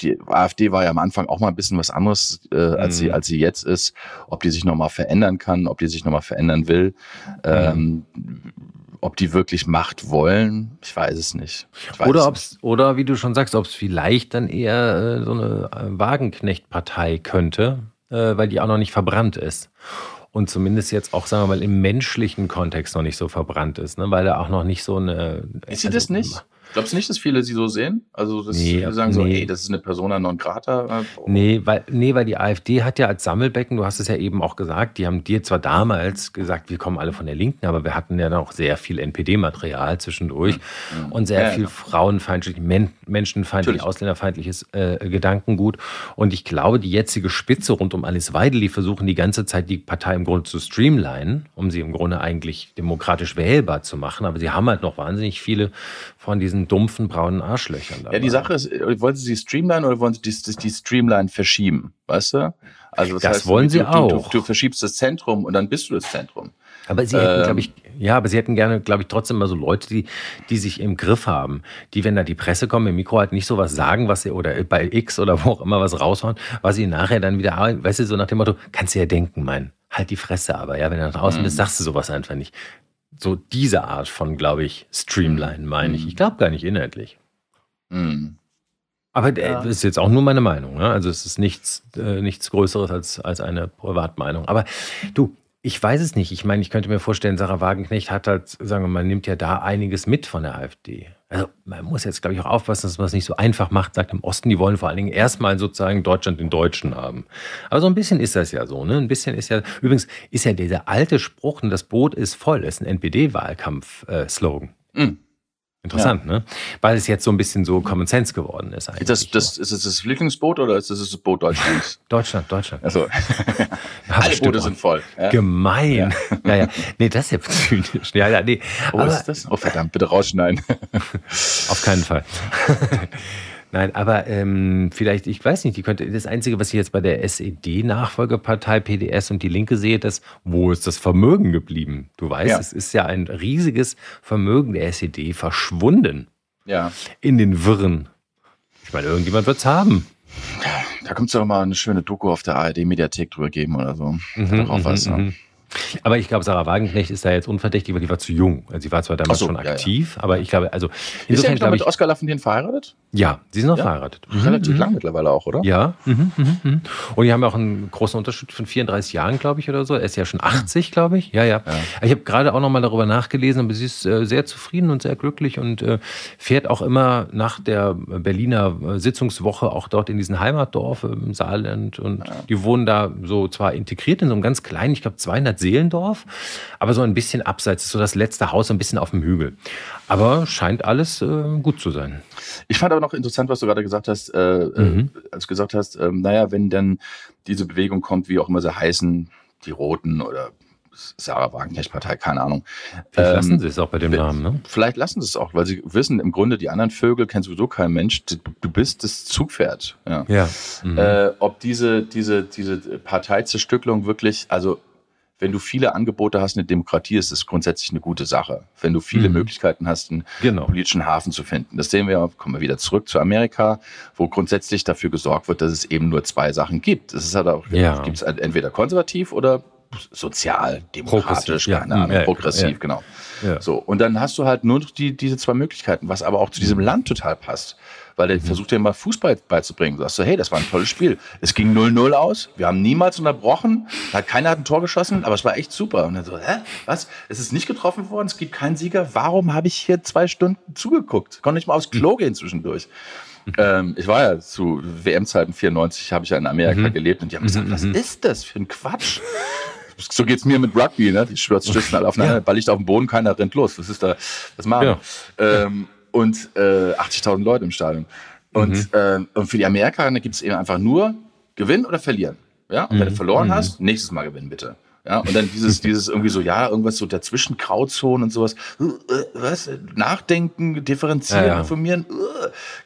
die AfD war ja am Anfang auch mal ein bisschen was anderes, äh, als, mhm. sie, als sie jetzt ist. Ob die sich nochmal verändern kann, ob die sich nochmal verändern will. Ähm, ob die wirklich Macht wollen, ich weiß es nicht. Weiß oder, ob's, nicht. oder wie du schon sagst, ob es vielleicht dann eher äh, so eine äh, Wagenknecht-Partei könnte, äh, weil die auch noch nicht verbrannt ist und zumindest jetzt auch, sagen wir mal, im menschlichen Kontext noch nicht so verbrannt ist, ne? weil er auch noch nicht so eine. Ist sie also, das nicht? Glaubst du nicht, dass viele sie so sehen? Also, dass nee, sie sagen so, nee. ey, das ist eine Persona non grata? Oh. Nee, weil, nee, weil die AfD hat ja als Sammelbecken, du hast es ja eben auch gesagt, die haben dir zwar damals gesagt, wir kommen alle von der Linken, aber wir hatten ja noch sehr viel NPD-Material zwischendurch mhm. und sehr ja, viel ja. frauenfeindlich, men menschenfeindlich, Natürlich. ausländerfeindliches äh, Gedankengut. Und ich glaube, die jetzige Spitze rund um Alice Weideli versuchen die ganze Zeit, die Partei im Grunde zu streamlinen, um sie im Grunde eigentlich demokratisch wählbar zu machen. Aber sie haben halt noch wahnsinnig viele von diesen dumpfen braunen Arschlöchern. Dabei. Ja, die Sache ist, wollen Sie sie streamline oder wollen Sie die, die Streamline verschieben? Weißt du? Also das, das heißt, wollen Sie du, auch. Du, du, verschiebst das Zentrum und dann bist du das Zentrum. Aber sie hätten, ähm, glaube ich, ja, aber sie hätten gerne, glaube ich, trotzdem mal so Leute, die, die sich im Griff haben, die, wenn da die Presse kommt, im Mikro halt nicht so was sagen, was sie, oder bei X oder wo auch immer was raushauen, was sie nachher dann wieder, weißt du, so nach dem Motto, kannst du ja denken, mein, halt die Fresse aber, ja, wenn du da draußen mhm. bist, sagst du sowas einfach nicht so diese Art von, glaube ich, Streamline meine ich. Ich glaube gar nicht inhaltlich. Mhm. Aber äh, ja. das ist jetzt auch nur meine Meinung. Ne? Also es ist nichts, äh, nichts Größeres als, als eine Privatmeinung. Aber du, ich weiß es nicht. Ich meine, ich könnte mir vorstellen, Sarah Wagenknecht hat halt, sagen wir mal, nimmt ja da einiges mit von der AfD. Also man muss jetzt, glaube ich, auch aufpassen, dass man es nicht so einfach macht, sagt im Osten, die wollen vor allen Dingen erstmal sozusagen Deutschland den Deutschen haben. Aber so ein bisschen ist das ja so, ne? Ein bisschen ist ja, übrigens ist ja dieser alte Spruch, das Boot ist voll, ist ein NPD-Wahlkampf-Slogan. Äh, mhm. Interessant, ja. ne? Weil es jetzt so ein bisschen so Common Sense geworden ist eigentlich. Ist das, das, ist das das Flüchtlingsboot oder ist das das Boot Deutschlands? Deutschland, Deutschland. Also, alle Boote sind voll. Ja. Gemein. Ja. ja, ja. Nee, das ist ja zynisch. Ja, ja, nee. Wo Aber, ist das? Oh, verdammt, bitte rausschneiden. Auf keinen Fall. Nein, aber ähm, vielleicht, ich weiß nicht, die könnte, das Einzige, was ich jetzt bei der SED-Nachfolgepartei PDS und die Linke sehe, das, wo ist das Vermögen geblieben? Du weißt, ja. es ist ja ein riesiges Vermögen der SED verschwunden. Ja. In den Wirren. Ich meine, irgendjemand wird es haben. Da kommt es doch mal eine schöne Doku auf der ARD-Mediathek drüber geben oder so. Mhm, darauf was, mhm, ne? Mhm. Aber ich glaube, Sarah Wagenknecht ist da jetzt unverdächtig, weil die war zu jung. Also sie war zwar damals so, schon aktiv, ja, ja. aber ich glaube, also insofern ist sie glaube ich mit Oskar Lafontaine verheiratet? Ja, sie sind noch ja. verheiratet. Mhm. Relativ mhm. lang mittlerweile auch, oder? Ja. Mhm, mhm, mhm. Und die haben auch einen großen Unterschied von 34 Jahren, glaube ich, oder so. Er ist ja schon 80, glaube ich. Ja, ja. Ich habe gerade auch noch mal darüber nachgelesen, aber sie ist äh, sehr zufrieden und sehr glücklich und äh, fährt auch immer nach der Berliner äh, Sitzungswoche auch dort in diesen Heimatdorf im Saarland. Und die wohnen da so zwar integriert in so einem ganz kleinen, ich glaube 200 Seelendorf, aber so ein bisschen abseits, so das letzte Haus, so ein bisschen auf dem Hügel. Aber scheint alles äh, gut zu sein. Ich fand aber noch interessant, was du gerade gesagt hast, äh, äh, mhm. als du gesagt hast, äh, naja, wenn dann diese Bewegung kommt, wie auch immer sie heißen, die Roten oder Sarah Wagenknecht-Partei, keine Ahnung. Vielleicht ähm, lassen sie es auch bei dem Namen, ne? Vielleicht lassen sie es auch, weil sie wissen, im Grunde, die anderen Vögel kennt sowieso kein Mensch. Du bist das Zugpferd. Ja. ja. Mhm. Äh, ob diese, diese, diese Parteizerstückelung wirklich, also wenn du viele Angebote hast in der Demokratie, ist es grundsätzlich eine gute Sache. Wenn du viele mhm. Möglichkeiten hast, einen genau. politischen Hafen zu finden. Das sehen wir, kommen wir wieder zurück zu Amerika, wo grundsätzlich dafür gesorgt wird, dass es eben nur zwei Sachen gibt. Es ist halt auch, ja. gibt es halt entweder konservativ oder sozial, demokratisch, keine ja. Ahnung, ja, progressiv, genau. So, und dann hast du halt nur die, diese zwei Möglichkeiten, was aber auch zu diesem mhm. Land total passt weil der mhm. versucht dir mal Fußball beizubringen. Du sagst so, hey, das war ein tolles Spiel. Es ging 0-0 aus, wir haben niemals unterbrochen, hat keiner hat ein Tor geschossen, aber es war echt super. Und dann so, hä, was? Es ist nicht getroffen worden, es gibt keinen Sieger. Warum habe ich hier zwei Stunden zugeguckt? Konnte nicht mal aufs Klo gehen zwischendurch. Ähm, ich war ja zu WM-Zeiten 94, habe ich ja in Amerika mhm. gelebt und die haben gesagt, mhm. was ist das für ein Quatsch? So geht's mir mit Rugby, ne? Die stürzen alle aufeinander, ja. Ball liegt auf dem Boden, keiner rennt los. Was ist da? Was machen? Ja. Ähm, und äh, 80.000 Leute im Stadion. Und, mhm. äh, und für die Amerikaner gibt es eben einfach nur gewinnen oder verlieren. Ja? Und mhm. wenn du mhm. verloren mhm. hast, nächstes Mal gewinnen bitte. Ja, und dann dieses, dieses irgendwie so, ja, irgendwas so dazwischen, Grauzonen und sowas. Was? Nachdenken, differenzieren, ja, ja. informieren.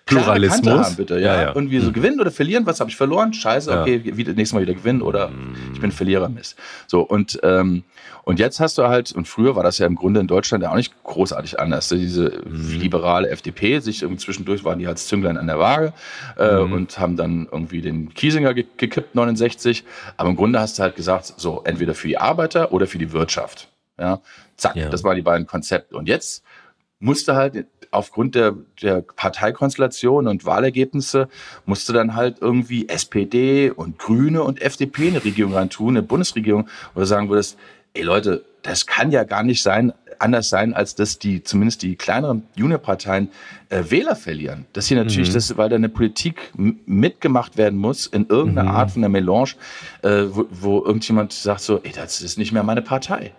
Pluralismus. Haben, bitte. Ja, ja. Irgendwie so mhm. gewinnen oder verlieren. Was habe ich verloren? Scheiße, okay, wieder, nächstes Mal wieder gewinnen oder ich bin Verlierer, Mist. So, und, ähm, und jetzt hast du halt, und früher war das ja im Grunde in Deutschland ja auch nicht großartig anders. Diese mhm. liberale FDP, sich irgendwie zwischendurch waren die als Zünglein an der Waage äh, mhm. und haben dann irgendwie den Kiesinger ge gekippt, 69. Aber im Grunde hast du halt gesagt, so entweder für die Arbeiter oder für die Wirtschaft. Ja, zack, ja. das waren die beiden Konzepte. Und jetzt musste halt aufgrund der, der Parteikonstellation und Wahlergebnisse musste dann halt irgendwie SPD und Grüne und FDP eine Regierung reintun, eine Bundesregierung, wo du sagen würdest, ey Leute, das kann ja gar nicht sein, anders sein, als dass die, zumindest die kleineren Juniorparteien äh, Wähler verlieren. Dass hier natürlich, mhm. das, weil da eine Politik mitgemacht werden muss, in irgendeiner mhm. Art von einer Melange, äh, wo, wo irgendjemand sagt so, ey, das ist nicht mehr meine Partei.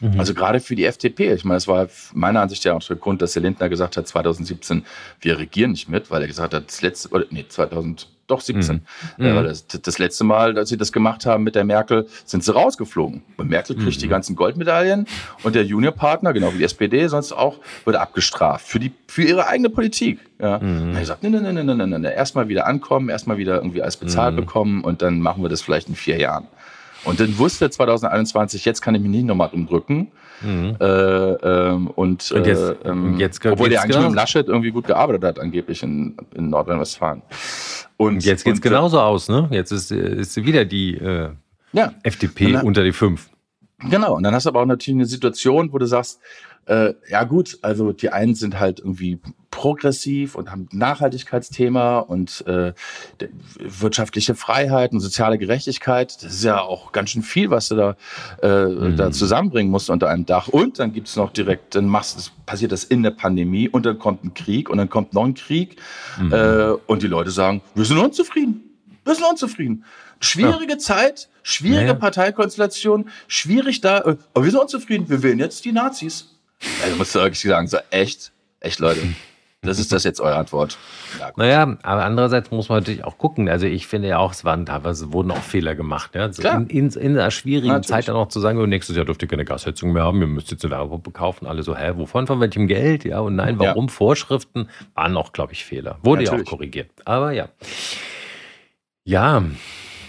Mhm. Also gerade für die FDP. Ich meine, es war meiner Ansicht ja auch der Grund, dass der Lindner gesagt hat, 2017, wir regieren nicht mit, weil er gesagt hat, das letzte, oder nee, 2000, doch 17. Mhm. Ja, das, das, letzte Mal, als sie das gemacht haben mit der Merkel, sind sie rausgeflogen. Und Merkel kriegt mhm. die ganzen Goldmedaillen und der Juniorpartner, genau wie die SPD, sonst auch, wird abgestraft für die für ihre eigene Politik. Ja. Mhm. Und er sagt, nee, nee, nee, nee, nee, nee, erstmal wieder ankommen, erstmal wieder irgendwie alles bezahlt mhm. bekommen und dann machen wir das vielleicht in vier Jahren. Und dann wusste 2021, jetzt kann ich mich nicht nochmal umdrücken. Mhm. Äh, ähm, und, und jetzt, äh, ähm, jetzt obwohl der eigentlich genau. mit Laschet irgendwie gut gearbeitet hat, angeblich in, in Nordrhein-Westfalen. Und, jetzt geht es genauso aus, ne? Jetzt ist, ist wieder die äh, ja. FDP dann, unter die fünf. Genau, und dann hast du aber auch natürlich eine Situation, wo du sagst, äh, ja gut, also die einen sind halt irgendwie progressiv und haben Nachhaltigkeitsthema und äh, wirtschaftliche Freiheit und soziale Gerechtigkeit. Das ist ja auch ganz schön viel, was du da, äh, mhm. da zusammenbringen musst unter einem Dach. Und dann gibt's noch direkt, dann machst das, passiert das in der Pandemie und dann kommt ein Krieg und dann kommt noch ein Krieg. Mhm. Äh, und die Leute sagen, wir sind unzufrieden. Wir sind unzufrieden. Schwierige ja. Zeit, schwierige ja. Parteikonstellation, schwierig da, äh, aber wir sind unzufrieden. Wir wählen jetzt die Nazis. Also musst du wirklich sagen, so echt, echt Leute. Das ist das jetzt eure Antwort. Ja, naja, aber andererseits muss man natürlich auch gucken. Also ich finde ja auch, es waren teilweise wurden auch Fehler gemacht. Ja? Also in, in, in, einer schwierigen natürlich. Zeit dann auch zu sagen, oh, nächstes Jahr dürft ihr keine Gasheizung mehr haben, ihr müsst jetzt eine Wärmepumpe kaufen. Alle so, hä, wovon, von welchem Geld? Ja, und nein, warum? Ja. Vorschriften waren auch, glaube ich, Fehler. Wurde natürlich. ja auch korrigiert. Aber ja. Ja,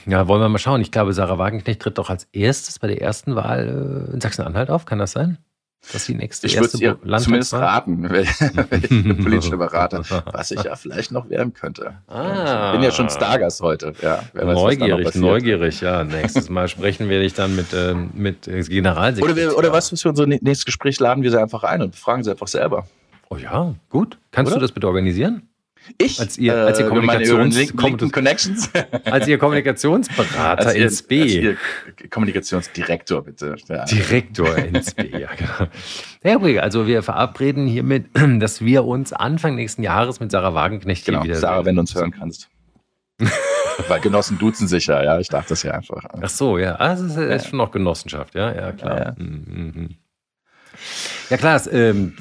ja, wollen wir mal schauen. Ich glaube, Sarah Wagenknecht tritt doch als erstes bei der ersten Wahl äh, in Sachsen-Anhalt auf. Kann das sein? Dass die nächste ich erste ihr zumindest raten, welche politische Berater, was ich ja vielleicht noch werden könnte. Ah. Ich bin ja schon Stargast heute. Ja, neugierig, neugierig, ja. Nächstes Mal sprechen wir dich dann mit, äh, mit Generalsekretär. Oder, wir, oder was für unser nächstes Gespräch laden wir sie einfach ein und fragen sie einfach selber. Oh ja, gut. Kannst oder? du das bitte organisieren? Ich? Als ihr, als ihr äh, Kommunikations als ihr Kommunikationsberater als ihr, ins B. Als ihr Kommunikationsdirektor, bitte. Ja. Direktor ins B, ja, genau. Ja, okay, also wir verabreden hiermit, dass wir uns Anfang nächsten Jahres mit Sarah Wagenknecht genau, hier wieder Sarah, wenn du uns hören kannst. Weil Genossen duzen sich ja, ja. Ich dachte das ja einfach. Ach so, ja. Ah, das ist, ja. schon noch Genossenschaft, ja, ja, klar. Ja, mhm. Ja klar, es, ähm,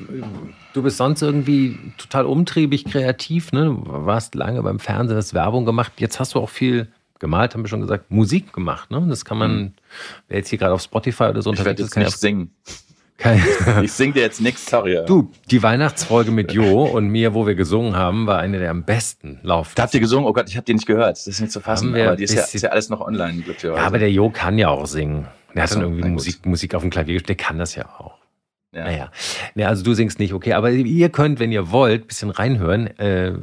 du bist sonst irgendwie total umtriebig, kreativ, ne? Du warst lange beim Fernsehen, hast Werbung gemacht. Jetzt hast du auch viel gemalt, haben wir schon gesagt, Musik gemacht, ne? Das kann man, mhm. wer jetzt hier gerade auf Spotify oder so ich unterwegs ist, kann nicht singen. Kein ich sing dir jetzt nichts, sorry. Du, die Weihnachtsfolge mit Jo und mir, wo wir gesungen haben, war eine der am besten laufen. Da habt ihr gesungen? Oh Gott, ich hab die nicht gehört. Das ist nicht zu fassen. aber die ist ja, ist ja alles noch online, glücklicherweise. Ja, aber der Jo kann ja auch singen. Der hat dann irgendwie Musik, Musik auf dem Klavier gespielt. Der kann das ja auch. Ja. Naja. Ja, also du singst nicht, okay. Aber ihr könnt, wenn ihr wollt, ein bisschen reinhören. Äh,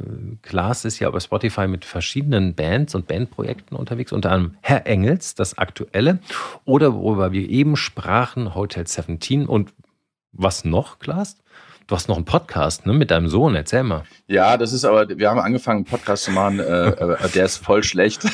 Klaas ist ja über Spotify mit verschiedenen Bands und Bandprojekten unterwegs, unter anderem Herr Engels, das aktuelle. Oder worüber wir eben sprachen, Hotel 17 und was noch, Klaas? Du hast noch einen Podcast ne, mit deinem Sohn, erzähl mal. Ja, das ist aber, wir haben angefangen, einen Podcast zu machen, äh, äh, der ist voll schlecht.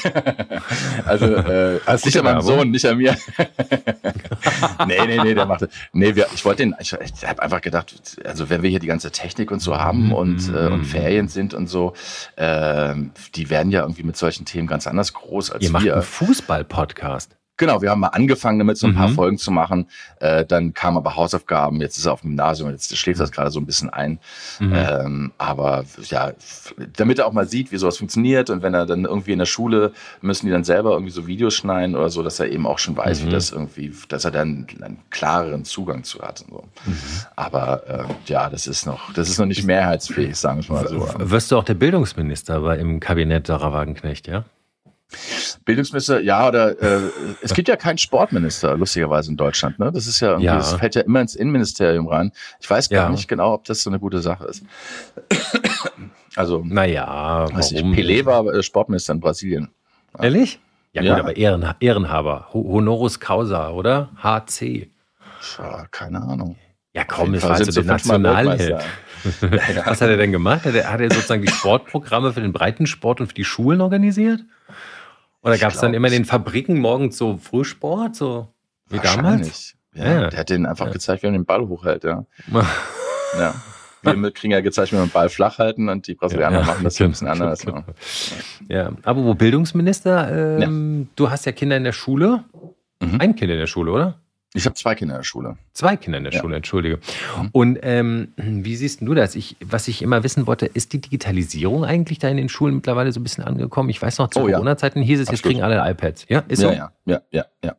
also, äh, also nicht an meinem Sohn, nicht an mir. nee, nee, nee, der macht Nee, wir, ich wollte den, ich, ich habe einfach gedacht, also wenn wir hier die ganze Technik und so haben mhm, und, äh, und mhm. Ferien sind und so, äh, die werden ja irgendwie mit solchen Themen ganz anders groß als Ihr wir. Ihr macht einen Fußball-Podcast. Genau, wir haben mal angefangen damit, so ein mhm. paar Folgen zu machen. Äh, dann kamen aber Hausaufgaben. Jetzt ist er auf dem Gymnasium, jetzt schläft das gerade so ein bisschen ein. Mhm. Ähm, aber ja, damit er auch mal sieht, wie sowas funktioniert und wenn er dann irgendwie in der Schule müssen die dann selber irgendwie so Videos schneiden oder so, dass er eben auch schon weiß, mhm. wie das irgendwie, dass er dann einen klareren Zugang zu hat. Und so. Mhm. Aber äh, ja, das ist noch, das ist noch nicht mehrheitsfähig, sagen wir mal so. Wirst du auch der Bildungsminister bei im Kabinett Sarah Wagenknecht, ja? Bildungsminister, ja, oder äh, es gibt ja keinen Sportminister, lustigerweise in Deutschland. Ne? Das ist ja ja. das fällt ja immer ins Innenministerium rein. Ich weiß gar ja. nicht genau, ob das so eine gute Sache ist. also, naja, weiß ich, Pelé war äh, Sportminister in Brasilien. Ehrlich? Ja, ja. gut, aber Ehren, Ehrenhaber. Honoris Causa, oder? HC. Ja, keine Ahnung. Ja, komm, das war also der Nationalheld. Was hat er denn gemacht? Hat er, hat er sozusagen die Sportprogramme für den Breitensport und für die Schulen organisiert? Oder gab es dann immer in den Fabriken morgens so Frühsport, so wie damals? Ja, ja, der hat den einfach ja. gezeigt, wie man den Ball hochhält, ja. ja. Wir kriegen ja gezeigt, wie man den Ball flach halten und die Brasilianer ja, machen das ein bisschen anders. Ja. ja, aber wo Bildungsminister, ähm, du hast ja Kinder in der Schule. Mhm. Ein Kind in der Schule, oder? Ich habe zwei Kinder in der Schule. Zwei Kinder in der ja. Schule, entschuldige. Mhm. Und ähm, wie siehst du das? Ich, was ich immer wissen wollte, ist die Digitalisierung eigentlich da in den Schulen mittlerweile so ein bisschen angekommen? Ich weiß noch, zu oh, Corona-Zeiten hieß es, Absolut. jetzt kriegen alle iPads. Ja, ist ja, so? Ja, ja, ja, ja.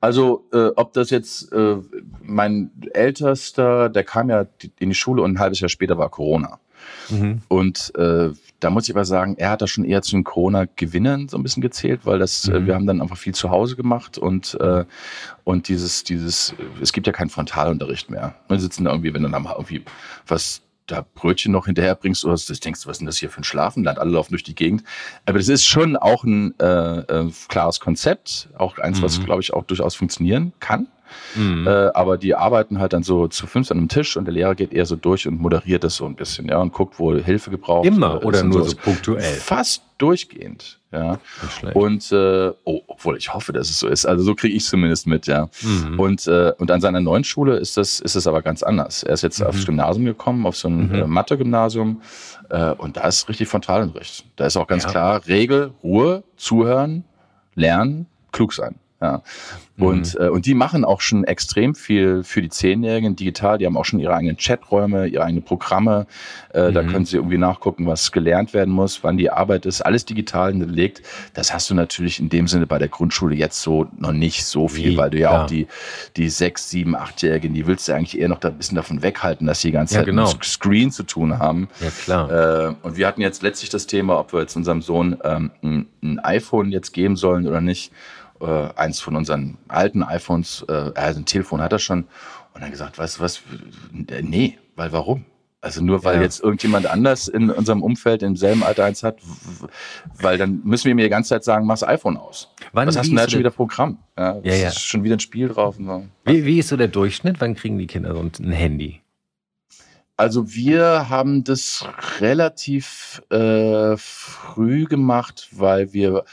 Also, äh, ob das jetzt äh, mein Ältester, der kam ja in die Schule und ein halbes Jahr später war Corona. Mhm. Und äh, da muss ich aber sagen, er hat da schon eher zu den Corona-Gewinnern so ein bisschen gezählt, weil das, äh, mhm. wir haben dann einfach viel zu Hause gemacht und, äh, und dieses, dieses, es gibt ja keinen Frontalunterricht mehr. Wir sitzen da irgendwie, wenn du dann irgendwie was da Brötchen noch hinterher bringst oder du denkst, was ist denn das hier für ein Schlafenland? Alle laufen durch die Gegend. Aber das ist schon auch ein äh, äh, klares Konzept, auch eins, mhm. was, glaube ich, auch durchaus funktionieren kann. Mhm. Äh, aber die arbeiten halt dann so zu fünf an einem Tisch und der Lehrer geht eher so durch und moderiert das so ein bisschen, ja, und guckt, wo Hilfe gebraucht Immer oder nur so, so punktuell? Fast durchgehend, ja. Und äh, oh, obwohl ich hoffe, dass es so ist. Also so kriege ich zumindest mit, ja. Mhm. Und, äh, und an seiner neuen Schule ist das, ist das aber ganz anders. Er ist jetzt mhm. aufs Gymnasium gekommen, auf so ein mhm. äh, Mathe-Gymnasium. Äh, und da ist richtig Frontalunterricht. Da ist auch ganz ja. klar Regel, Ruhe, zuhören, lernen, klug sein. Ja. Und, mhm. äh, und die machen auch schon extrem viel für die Zehnjährigen digital. Die haben auch schon ihre eigenen Chaträume, ihre eigenen Programme. Äh, mhm. Da können sie irgendwie nachgucken, was gelernt werden muss, wann die Arbeit ist. Alles digital hinterlegt. Das hast du natürlich in dem Sinne bei der Grundschule jetzt so noch nicht so viel, Wie? weil du ja, ja, auch die, die sechs, sieben, achtjährigen, die willst du eigentlich eher noch da ein bisschen davon weghalten, dass sie die ganze ja, Zeit genau. mit Screen zu tun haben. Ja, klar. Äh, und wir hatten jetzt letztlich das Thema, ob wir jetzt unserem Sohn ähm, ein, ein iPhone jetzt geben sollen oder nicht äh, eins von unseren alten iPhones, äh, also ein Telefon hat er schon. Und dann gesagt, weißt du was, nee, weil warum? Also nur weil ja. jetzt irgendjemand anders in unserem Umfeld im selben Alter eins hat, weil dann müssen wir mir die ganze Zeit sagen, mach's iPhone aus. Wann, Was hast du denn da schon wieder Programm? Ja, ja, ja. ist schon wieder ein Spiel drauf. So. Wie, wie ist so der Durchschnitt? Wann kriegen die Kinder so ein Handy? Also wir haben das relativ äh, früh gemacht, weil wir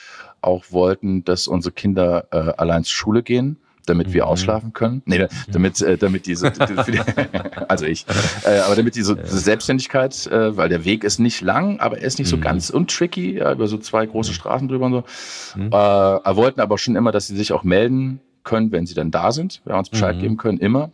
auch wollten, dass unsere Kinder äh, allein zur Schule gehen damit wir mhm. ausschlafen können. Nee, damit, äh, damit diese, also ich, äh, aber damit diese, Selbstständigkeit, äh, weil der Weg ist nicht lang, aber er ist nicht so mhm. ganz untricky, ja, über so zwei große mhm. Straßen drüber und so. Mhm. Äh, wir wollten aber schon immer, dass sie sich auch melden können, wenn sie dann da sind, wir uns Bescheid mhm. geben können, immer.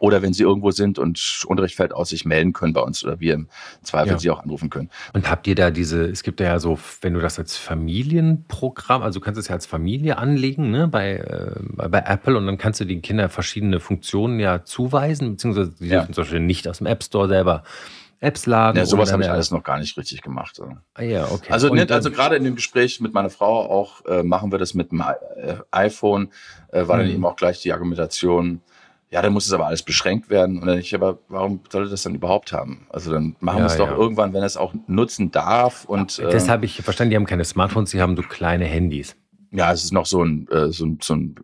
Oder wenn sie irgendwo sind und Unterricht fällt aus, sich melden können bei uns oder wir im Zweifel ja. sie auch anrufen können. Und habt ihr da diese, es gibt ja so, wenn du das als Familienprogramm, also du kannst es ja als Familie anlegen, ne, bei, äh, bei Apple und dann kannst du den Kindern verschiedene Funktionen ja zuweisen, beziehungsweise die ja. dürfen zum Beispiel nicht aus dem App Store selber Apps laden. Ja, sowas habe ich alles noch gar nicht richtig gemacht. Ah, ja, okay. Also, nicht, also gerade in dem Gespräch mit meiner Frau auch äh, machen wir das mit dem äh, iPhone, äh, war mhm. dann eben auch gleich die Argumentation, ja, dann muss es aber alles beschränkt werden. Und dann ich, aber warum sollte das dann überhaupt haben? Also dann machen ja, wir es doch ja. irgendwann, wenn es auch nutzen darf. Und, das äh, habe ich verstanden, die haben keine Smartphones, die haben so kleine Handys. Ja, es ist noch so ein, äh, so ein, so ein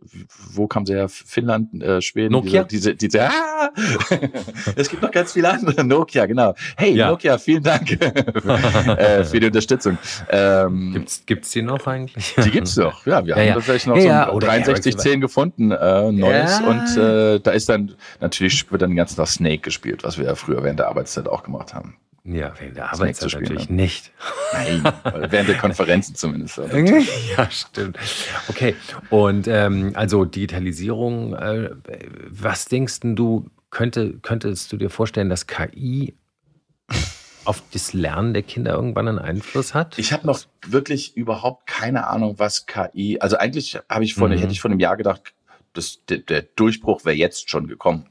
wo kam sie her? Finnland, äh, Schweden? Nokia? Diese, diese, diese ah! es gibt noch ganz viele andere. Nokia, genau. Hey, ja. Nokia, vielen Dank äh, für die Unterstützung. Ähm, gibt's, gibt's die noch eigentlich? Die gibt's doch, ja. Wir ja, haben ja. vielleicht noch ja, so ein 6310 gefunden, äh, neues. Und äh, da ist dann, natürlich wird dann den ganzen Tag Snake gespielt, was wir ja früher während der Arbeitszeit auch gemacht haben. Ja, während der Arbeitszeit natürlich ne? nicht. Nein, während der Konferenzen zumindest. ja, stimmt. Okay, und ähm, also Digitalisierung, äh, was denkst du, könnte, könntest du dir vorstellen, dass KI auf das Lernen der Kinder irgendwann einen Einfluss hat? Ich habe noch wirklich überhaupt keine Ahnung, was KI. Also eigentlich habe ich vor, mhm. hätte ich vor einem Jahr gedacht, das, der, der Durchbruch wäre jetzt schon gekommen.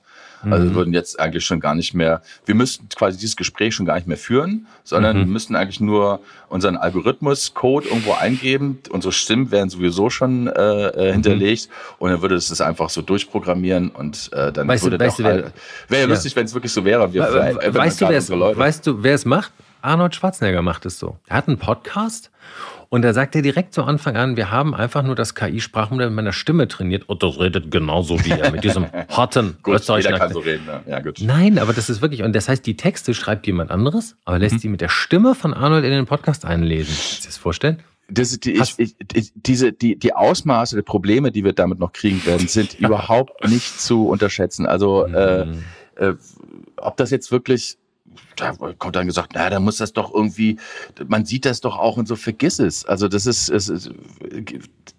Also wir mhm. würden jetzt eigentlich schon gar nicht mehr, wir müssten quasi dieses Gespräch schon gar nicht mehr führen, sondern mhm. müssten eigentlich nur unseren Algorithmus, Code irgendwo eingeben. Unsere Stimmen wären sowieso schon äh, äh mhm. hinterlegt mhm. und dann würde es das einfach so durchprogrammieren und äh, dann weißt würde du, weißt doch, wäre ja lustig, wenn es wirklich so wäre. Wir, weißt, du, weißt du, wer es macht? Arnold Schwarzenegger macht es so. Er hat einen Podcast und da sagt er direkt zu Anfang an, wir haben einfach nur das KI-Sprachmodell mit meiner Stimme trainiert und das redet genauso wie er mit diesem harten gut, jeder kann so reden, ne? ja, gut. Nein, aber das ist wirklich, und das heißt, die Texte schreibt jemand anderes, aber lässt mhm. sie mit der Stimme von Arnold in den Podcast einlesen. Kannst du dir das vorstellen? Das, die, ich, ich, diese, die, die Ausmaße der Probleme, die wir damit noch kriegen werden, sind überhaupt nicht zu unterschätzen. Also äh, mhm. äh, äh, ob das jetzt wirklich da kommt dann gesagt, na, da muss das doch irgendwie, man sieht das doch auch und so, vergiss es. Also das ist, es ist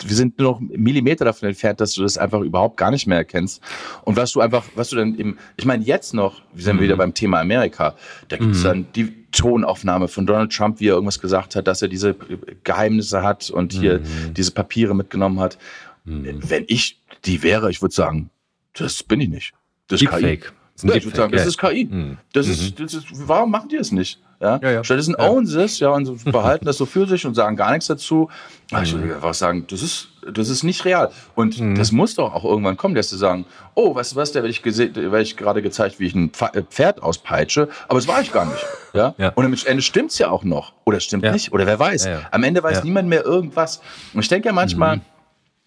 wir sind nur noch Millimeter davon entfernt, dass du das einfach überhaupt gar nicht mehr erkennst. Und was du einfach, was du dann im, ich meine jetzt noch, wir sind mhm. wieder beim Thema Amerika, da gibt's mhm. dann die Tonaufnahme von Donald Trump, wie er irgendwas gesagt hat, dass er diese Geheimnisse hat und hier mhm. diese Papiere mitgenommen hat. Mhm. Wenn ich die wäre, ich würde sagen, das bin ich nicht. Das ist Deepfake. Ja, ich würde sagen, das ist KI. Mhm. Das, ist, mhm. das ist, warum machen die es nicht? Ja? Ja, ja. Stattdessen ja. own es, ja, und behalten das so für sich und sagen gar nichts dazu. Mhm. Ich würde einfach sagen, das ist, das ist nicht real. Und mhm. das muss doch auch irgendwann kommen, dass sie sagen, oh, weißt du was, da werde ich, werd ich gerade gezeigt, wie ich ein äh, Pferd auspeitsche, aber das war ich gar nicht. Ja? ja. Und am Ende stimmt es ja auch noch. Oder stimmt nicht. Oder wer weiß. Am Ende weiß niemand mehr irgendwas. Und ich denke ja manchmal, mhm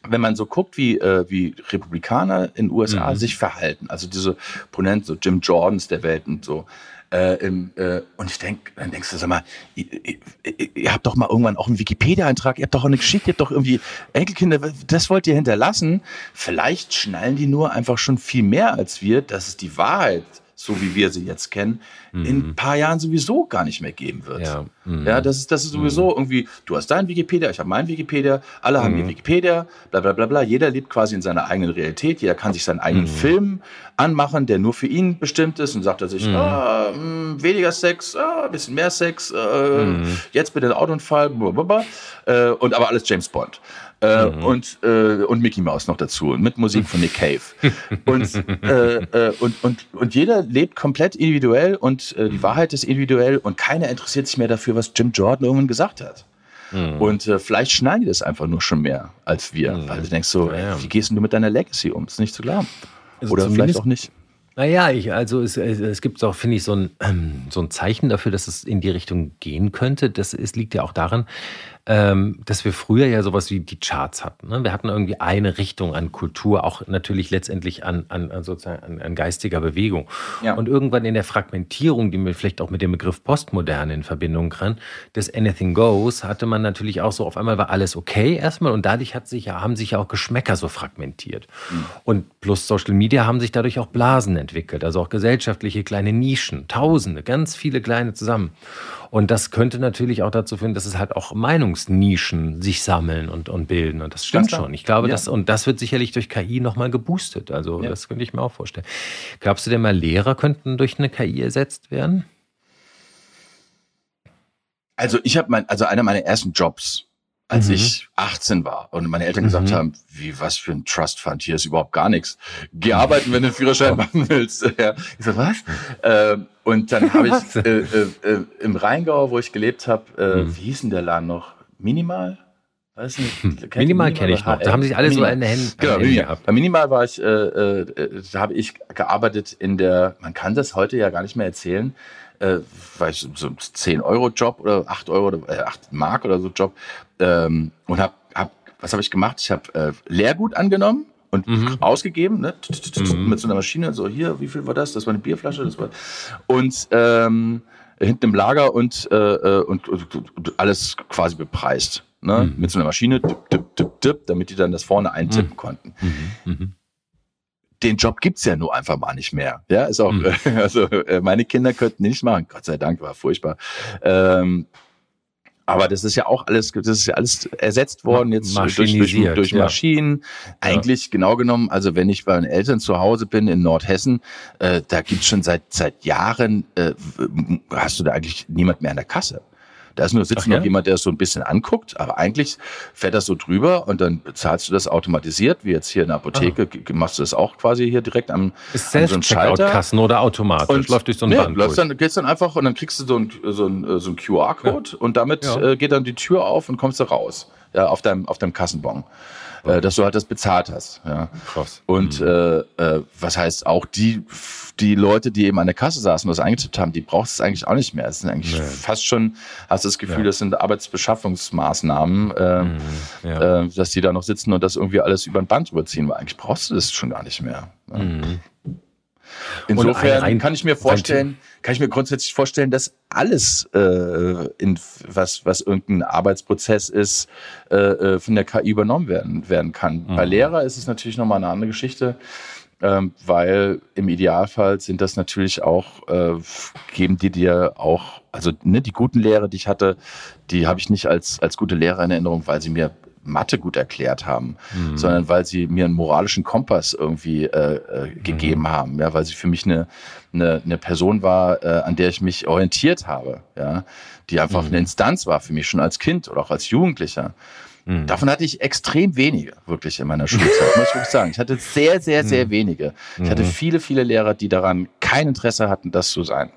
wenn man so guckt, wie, äh, wie Republikaner in den USA mhm. sich verhalten, also diese Ponenten, so Jim Jordans der Welt und so, äh, im, äh, und ich denke, dann denkst du, sag mal, ihr, ihr, ihr, habt doch mal irgendwann auch einen Wikipedia-Eintrag, ihr habt doch auch eine Geschichte, ihr habt doch irgendwie Enkelkinder, das wollt ihr hinterlassen. Vielleicht schnallen die nur einfach schon viel mehr als wir, dass es die Wahrheit so wie wir sie jetzt kennen, mhm. in ein paar Jahren sowieso gar nicht mehr geben wird. Ja, mhm. ja das, ist, das ist sowieso mhm. irgendwie, du hast dein Wikipedia, ich habe mein Wikipedia, alle haben ihr mhm. Wikipedia, bla bla bla bla. Jeder lebt quasi in seiner eigenen Realität, jeder kann sich seinen eigenen mhm. Film anmachen, der nur für ihn bestimmt ist und sagt er sich, ah, mh, hm, weniger Sex, ah, bisschen mehr Sex, äh, jetzt bitte der Autounfall, blablabla, äh, und aber alles James Bond. Äh, mhm. und, äh, und Mickey Mouse noch dazu mit Musik von Nick Cave. und, äh, äh, und, und, und jeder lebt komplett individuell und äh, die Wahrheit ist individuell und keiner interessiert sich mehr dafür, was Jim Jordan irgendwann gesagt hat. Mhm. Und vielleicht schneiden die das einfach nur schon mehr als wir, mhm. weil du denkst so, ja. wie gehst du mit deiner Legacy um? Das ist nicht zu glauben. Also Oder vielleicht auch nicht. Naja, ich, also es, es gibt auch, finde ich, so ein, ähm, so ein Zeichen dafür, dass es in die Richtung gehen könnte. Das ist, liegt ja auch daran, ähm, dass wir früher ja sowas wie die Charts hatten. Ne? Wir hatten irgendwie eine Richtung an Kultur, auch natürlich letztendlich an, an, an sozusagen an, an, geistiger Bewegung. Ja. Und irgendwann in der Fragmentierung, die wir vielleicht auch mit dem Begriff Postmoderne in Verbindung kann, des Anything Goes, hatte man natürlich auch so, auf einmal war alles okay erstmal und dadurch hat sich, haben sich ja auch Geschmäcker so fragmentiert. Mhm. Und plus Social Media haben sich dadurch auch Blasen entwickelt, also auch gesellschaftliche kleine Nischen, Tausende, ganz viele kleine zusammen. Und das könnte natürlich auch dazu führen, dass es halt auch Meinungsnischen sich sammeln und, und bilden. Und das stimmt schon. Ich glaube, ja. das, und das wird sicherlich durch KI nochmal geboostet. Also, ja. das könnte ich mir auch vorstellen. Glaubst du denn mal, Lehrer könnten durch eine KI ersetzt werden? Also, ich habe mein, also einer meiner ersten Jobs als mhm. ich 18 war und meine Eltern gesagt mhm. haben, wie was für ein Trust Fund, hier ist überhaupt gar nichts. Geh arbeiten, wenn du einen Führerschein machen willst. Ja. Ich so, was? Ähm, und dann habe ich äh, äh, äh, im Rheingau, wo ich gelebt habe, äh, mhm. wie hieß denn der Laden noch? Minimal? Weiß nicht. Hm. Minimal kenne ich noch. Da haben sich alle Minimal. so in den Händen, genau, Händen gehabt. Bei Minimal war ich, äh, äh, da habe ich gearbeitet in der, man kann das heute ja gar nicht mehr erzählen, äh, war ich so ein 10-Euro-Job oder 8 Euro oder äh, 8 Mark oder so Job ähm, und habe, hab, was habe ich gemacht? Ich habe äh, Leergut angenommen und mhm. ausgegeben, ne? Mhm. mit so einer Maschine, so hier, wie viel war das? Das war eine Bierflasche, das war und ähm, hinten im Lager und, äh, äh und, und, alles quasi bepreist. Ne? Mhm. Mit so einer Maschine, dip, dip, dip, dip, damit die dann das vorne eintippen mhm. konnten. Mhm. den Job gibt's ja nur einfach mal nicht mehr. Ja, ist auch, also äh, meine Kinder könnten nicht machen. Gott sei Dank, war furchtbar. Ähm, aber das ist ja auch alles, das ist ja alles ersetzt worden jetzt durch, durch, durch Maschinen. Ja. Eigentlich genau genommen, also wenn ich bei meinen Eltern zu Hause bin in Nordhessen, äh, da gibt's schon seit seit Jahren, äh, hast du da eigentlich niemand mehr an der Kasse. Da ist nur sitzt Ach, noch ja? jemand, der es so ein bisschen anguckt, aber eigentlich fährt das so drüber und dann bezahlst du das automatisiert, wie jetzt hier in der Apotheke, ah. machst du das auch quasi hier direkt am, ist an so einem Schalter. Kassen oder automatisch, und läuft durch so ein nee, Band dann, gehst dann einfach und dann kriegst du so ein, so ein, so ein QR-Code ja. und damit ja. äh, geht dann die Tür auf und kommst du raus, ja, auf deinem, auf deinem Kassenbon äh, dass du halt das bezahlt hast. Ja. Krass. Und mhm. äh, äh, was heißt auch die die Leute, die eben an der Kasse saßen und das eingetippt haben, die brauchst es eigentlich auch nicht mehr. Es sind eigentlich nee. fast schon, hast du das Gefühl, ja. das sind Arbeitsbeschaffungsmaßnahmen, äh, mhm. ja. äh, dass die da noch sitzen und das irgendwie alles über ein Band überziehen, weil eigentlich brauchst du das schon gar nicht mehr. Ja. Mhm. Insofern kann ich mir vorstellen, kann ich mir grundsätzlich vorstellen, dass alles, äh, in, was, was irgendein Arbeitsprozess ist, äh, äh von der KI übernommen werden, werden kann. Mhm. Bei Lehrer ist es natürlich nochmal eine andere Geschichte, ähm, weil im Idealfall sind das natürlich auch, äh, geben die dir auch, also ne, die guten Lehrer, die ich hatte, die habe ich nicht als, als gute Lehrer in Erinnerung, weil sie mir Mathe gut erklärt haben, mhm. sondern weil sie mir einen moralischen Kompass irgendwie äh, äh, gegeben mhm. haben, ja, weil sie für mich eine, eine, eine Person war, äh, an der ich mich orientiert habe, ja, die einfach mhm. eine Instanz war für mich schon als Kind oder auch als Jugendlicher. Mhm. Davon hatte ich extrem wenige, wirklich in meiner Schulzeit, muss ich wirklich sagen. Ich hatte sehr, sehr, sehr mhm. wenige. Ich hatte mhm. viele, viele Lehrer, die daran kein Interesse hatten, das zu sein.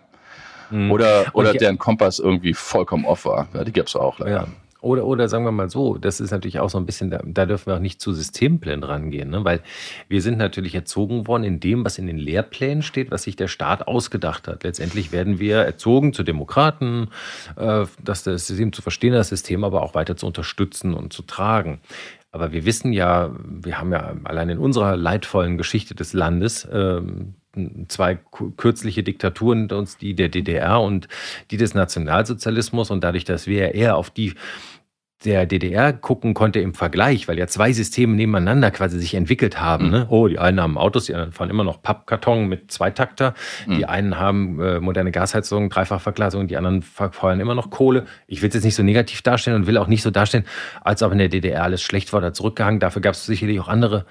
Oder, oder deren Kompass irgendwie vollkommen off war. Ja, die gab es auch leider. Ja. Oder, oder sagen wir mal so, das ist natürlich auch so ein bisschen, da, da dürfen wir auch nicht zu Systemblind rangehen, ne? weil wir sind natürlich erzogen worden in dem, was in den Lehrplänen steht, was sich der Staat ausgedacht hat. Letztendlich werden wir erzogen zu Demokraten, äh, das System zu verstehen, das System aber auch weiter zu unterstützen und zu tragen. Aber wir wissen ja, wir haben ja allein in unserer leidvollen Geschichte des Landes ähm, zwei kürzliche Diktaturen uns, die der DDR und die des Nationalsozialismus und dadurch, dass wir eher auf die der DDR gucken konnte im Vergleich, weil ja zwei Systeme nebeneinander quasi sich entwickelt haben. Mhm. Ne? Oh, die einen haben Autos, die anderen fahren immer noch Pappkarton mit Zweitakter. Mhm. Die einen haben äh, moderne Gasheizungen, Dreifachverglasung, die anderen verfeuern immer noch Kohle. Ich will es jetzt nicht so negativ darstellen und will auch nicht so darstellen, als ob in der DDR alles schlecht war oder zurückgehangen. Dafür gab es sicherlich auch andere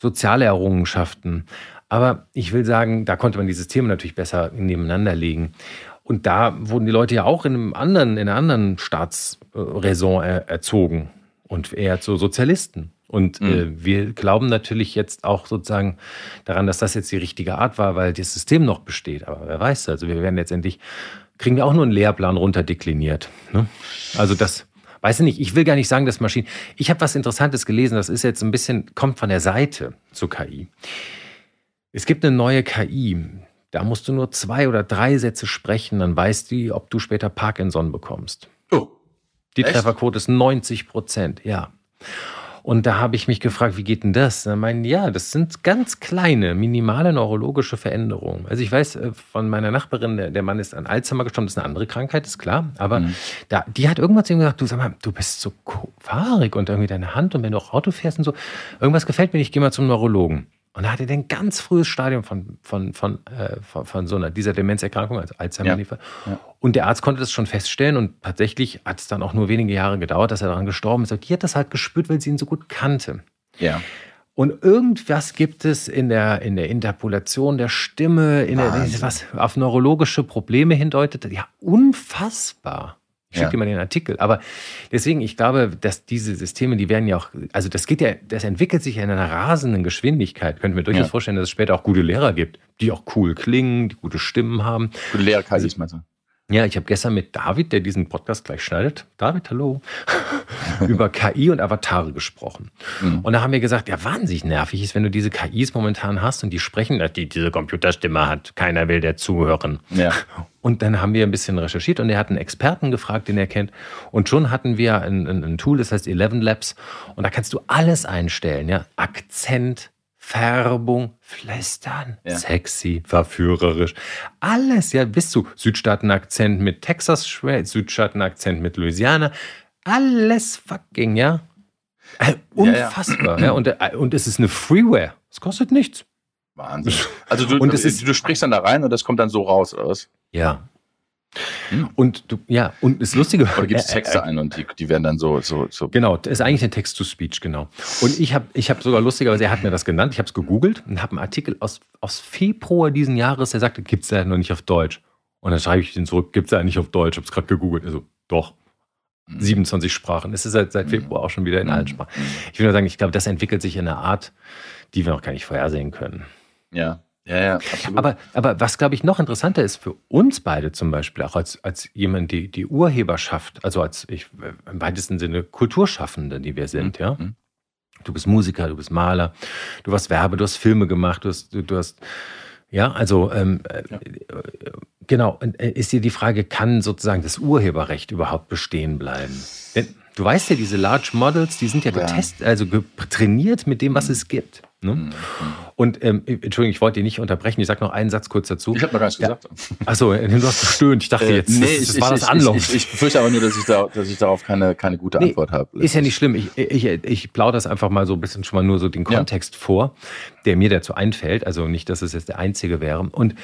soziale Errungenschaften. Aber ich will sagen, da konnte man die Systeme natürlich besser nebeneinander legen. Und da wurden die Leute ja auch in, einem anderen, in einer anderen Staatsräson erzogen und eher zu Sozialisten. Und mhm. äh, wir glauben natürlich jetzt auch sozusagen daran, dass das jetzt die richtige Art war, weil das System noch besteht. Aber wer weiß, also wir werden letztendlich, kriegen wir auch nur einen Lehrplan runterdekliniert. Ne? Also das, weiß ich nicht, ich will gar nicht sagen, dass Maschinen. Ich habe was Interessantes gelesen, das ist jetzt ein bisschen, kommt von der Seite zur KI. Es gibt eine neue KI. Da musst du nur zwei oder drei Sätze sprechen, dann weißt du, ob du später Parkinson bekommst. Oh. Die Echt? Trefferquote ist 90 Prozent, ja. Und da habe ich mich gefragt, wie geht denn das? Da meinen, ja, das sind ganz kleine, minimale neurologische Veränderungen. Also ich weiß äh, von meiner Nachbarin, der, der Mann ist an Alzheimer gestorben, das ist eine andere Krankheit, ist klar. Aber mhm. da, die hat irgendwann zu ihm gesagt, du sag mal, du bist so fahrig und irgendwie deine Hand und wenn du auch Auto fährst und so, irgendwas gefällt mir nicht, geh mal zum Neurologen. Und da hatte er ein ganz frühes Stadium von, von, von, äh, von, von, so einer, dieser Demenzerkrankung, also Alzheimer. Ja. Ja. Und der Arzt konnte das schon feststellen und tatsächlich hat es dann auch nur wenige Jahre gedauert, dass er daran gestorben ist. Und die hat das halt gespürt, weil sie ihn so gut kannte. Ja. Und irgendwas gibt es in der, in der Interpolation der Stimme, in der, was auf neurologische Probleme hindeutet. Ja, unfassbar. Ich schicke ja. dir mal den Artikel. Aber deswegen, ich glaube, dass diese Systeme, die werden ja auch, also das geht ja, das entwickelt sich ja in einer rasenden Geschwindigkeit. Könnten wir durchaus ja. vorstellen, dass es später auch gute Lehrer gibt, die auch cool klingen, die gute Stimmen haben. Gute Lehrer, meinst du? Ja, ich habe gestern mit David, der diesen Podcast gleich schneidet, David, hallo, über KI und Avatare gesprochen. Mhm. Und da haben wir gesagt, ja, wahnsinnig nervig ist, wenn du diese KIs momentan hast und die sprechen, die diese Computerstimme hat, keiner will der zuhören. Ja. Und dann haben wir ein bisschen recherchiert und er hat einen Experten gefragt, den er kennt. Und schon hatten wir ein, ein, ein Tool, das heißt Eleven Labs. Und da kannst du alles einstellen, ja, Akzent, Färbung, Flüstern, ja. sexy, verführerisch. Alles, ja, bis zu Südstaaten-Akzent mit Texas, Südstaaten-Akzent mit Louisiana. Alles fucking, ja. Äh, unfassbar. Ja, ja. Und, äh, und es ist eine Freeware. Es kostet nichts. Wahnsinn. Also du, und ist, du sprichst dann da rein und das kommt dann so raus, oder was? Ja. Hm. Und du, ja, und das Lustige. Oder gibt es Texte äh, ein und die, die werden dann so, so, so. Genau, das ist eigentlich ein Text-to-Speech, genau. Und ich habe ich hab sogar lustigerweise, er hat mir das genannt, ich habe es gegoogelt und habe einen Artikel aus, aus Februar diesen Jahres, der sagte, gibt es ja noch nicht auf Deutsch. Und dann schreibe ich den zurück, gibt es ja nicht auf Deutsch, ich habe es gerade gegoogelt. Also, doch. 27 hm. Sprachen. Es ist seit, seit hm. Februar auch schon wieder in allen Sprachen. Ich will nur sagen, ich glaube, das entwickelt sich in einer Art, die wir noch gar nicht vorhersehen können. Ja. Ja, ja, absolut. Aber, aber was, glaube ich, noch interessanter ist für uns beide zum Beispiel, auch als, als jemand, die, die Urheberschaft, also als ich, im weitesten Sinne Kulturschaffende, die wir sind, mhm. ja. Mhm. Du bist Musiker, du bist Maler, du hast Werbe, du hast Filme gemacht, du hast, du, du hast ja, also ähm, ja. Äh, genau, äh, ist dir die Frage, kann sozusagen das Urheberrecht überhaupt bestehen bleiben? Denn du weißt ja, diese Large Models, die sind ja, getestet, also trainiert mit dem, was mhm. es gibt. Ne? Mhm. Und ähm, Entschuldigung, ich wollte dich nicht unterbrechen. Ich sage noch einen Satz kurz dazu. Ich habe noch gar nichts ja. gesagt. Achso, du hast gestöhnt. Ich dachte äh, jetzt, nee, das, das ich, war das Anlauf. Ich, ich, ich, befürchte aber nur, dass ich, da, dass ich darauf keine, keine gute nee, Antwort habe. Ist ja nicht schlimm. Ich, ich, ich plaudere das einfach mal so ein bisschen schon mal nur so den Kontext ja. vor, der mir dazu einfällt. Also nicht, dass es jetzt der einzige wäre. Und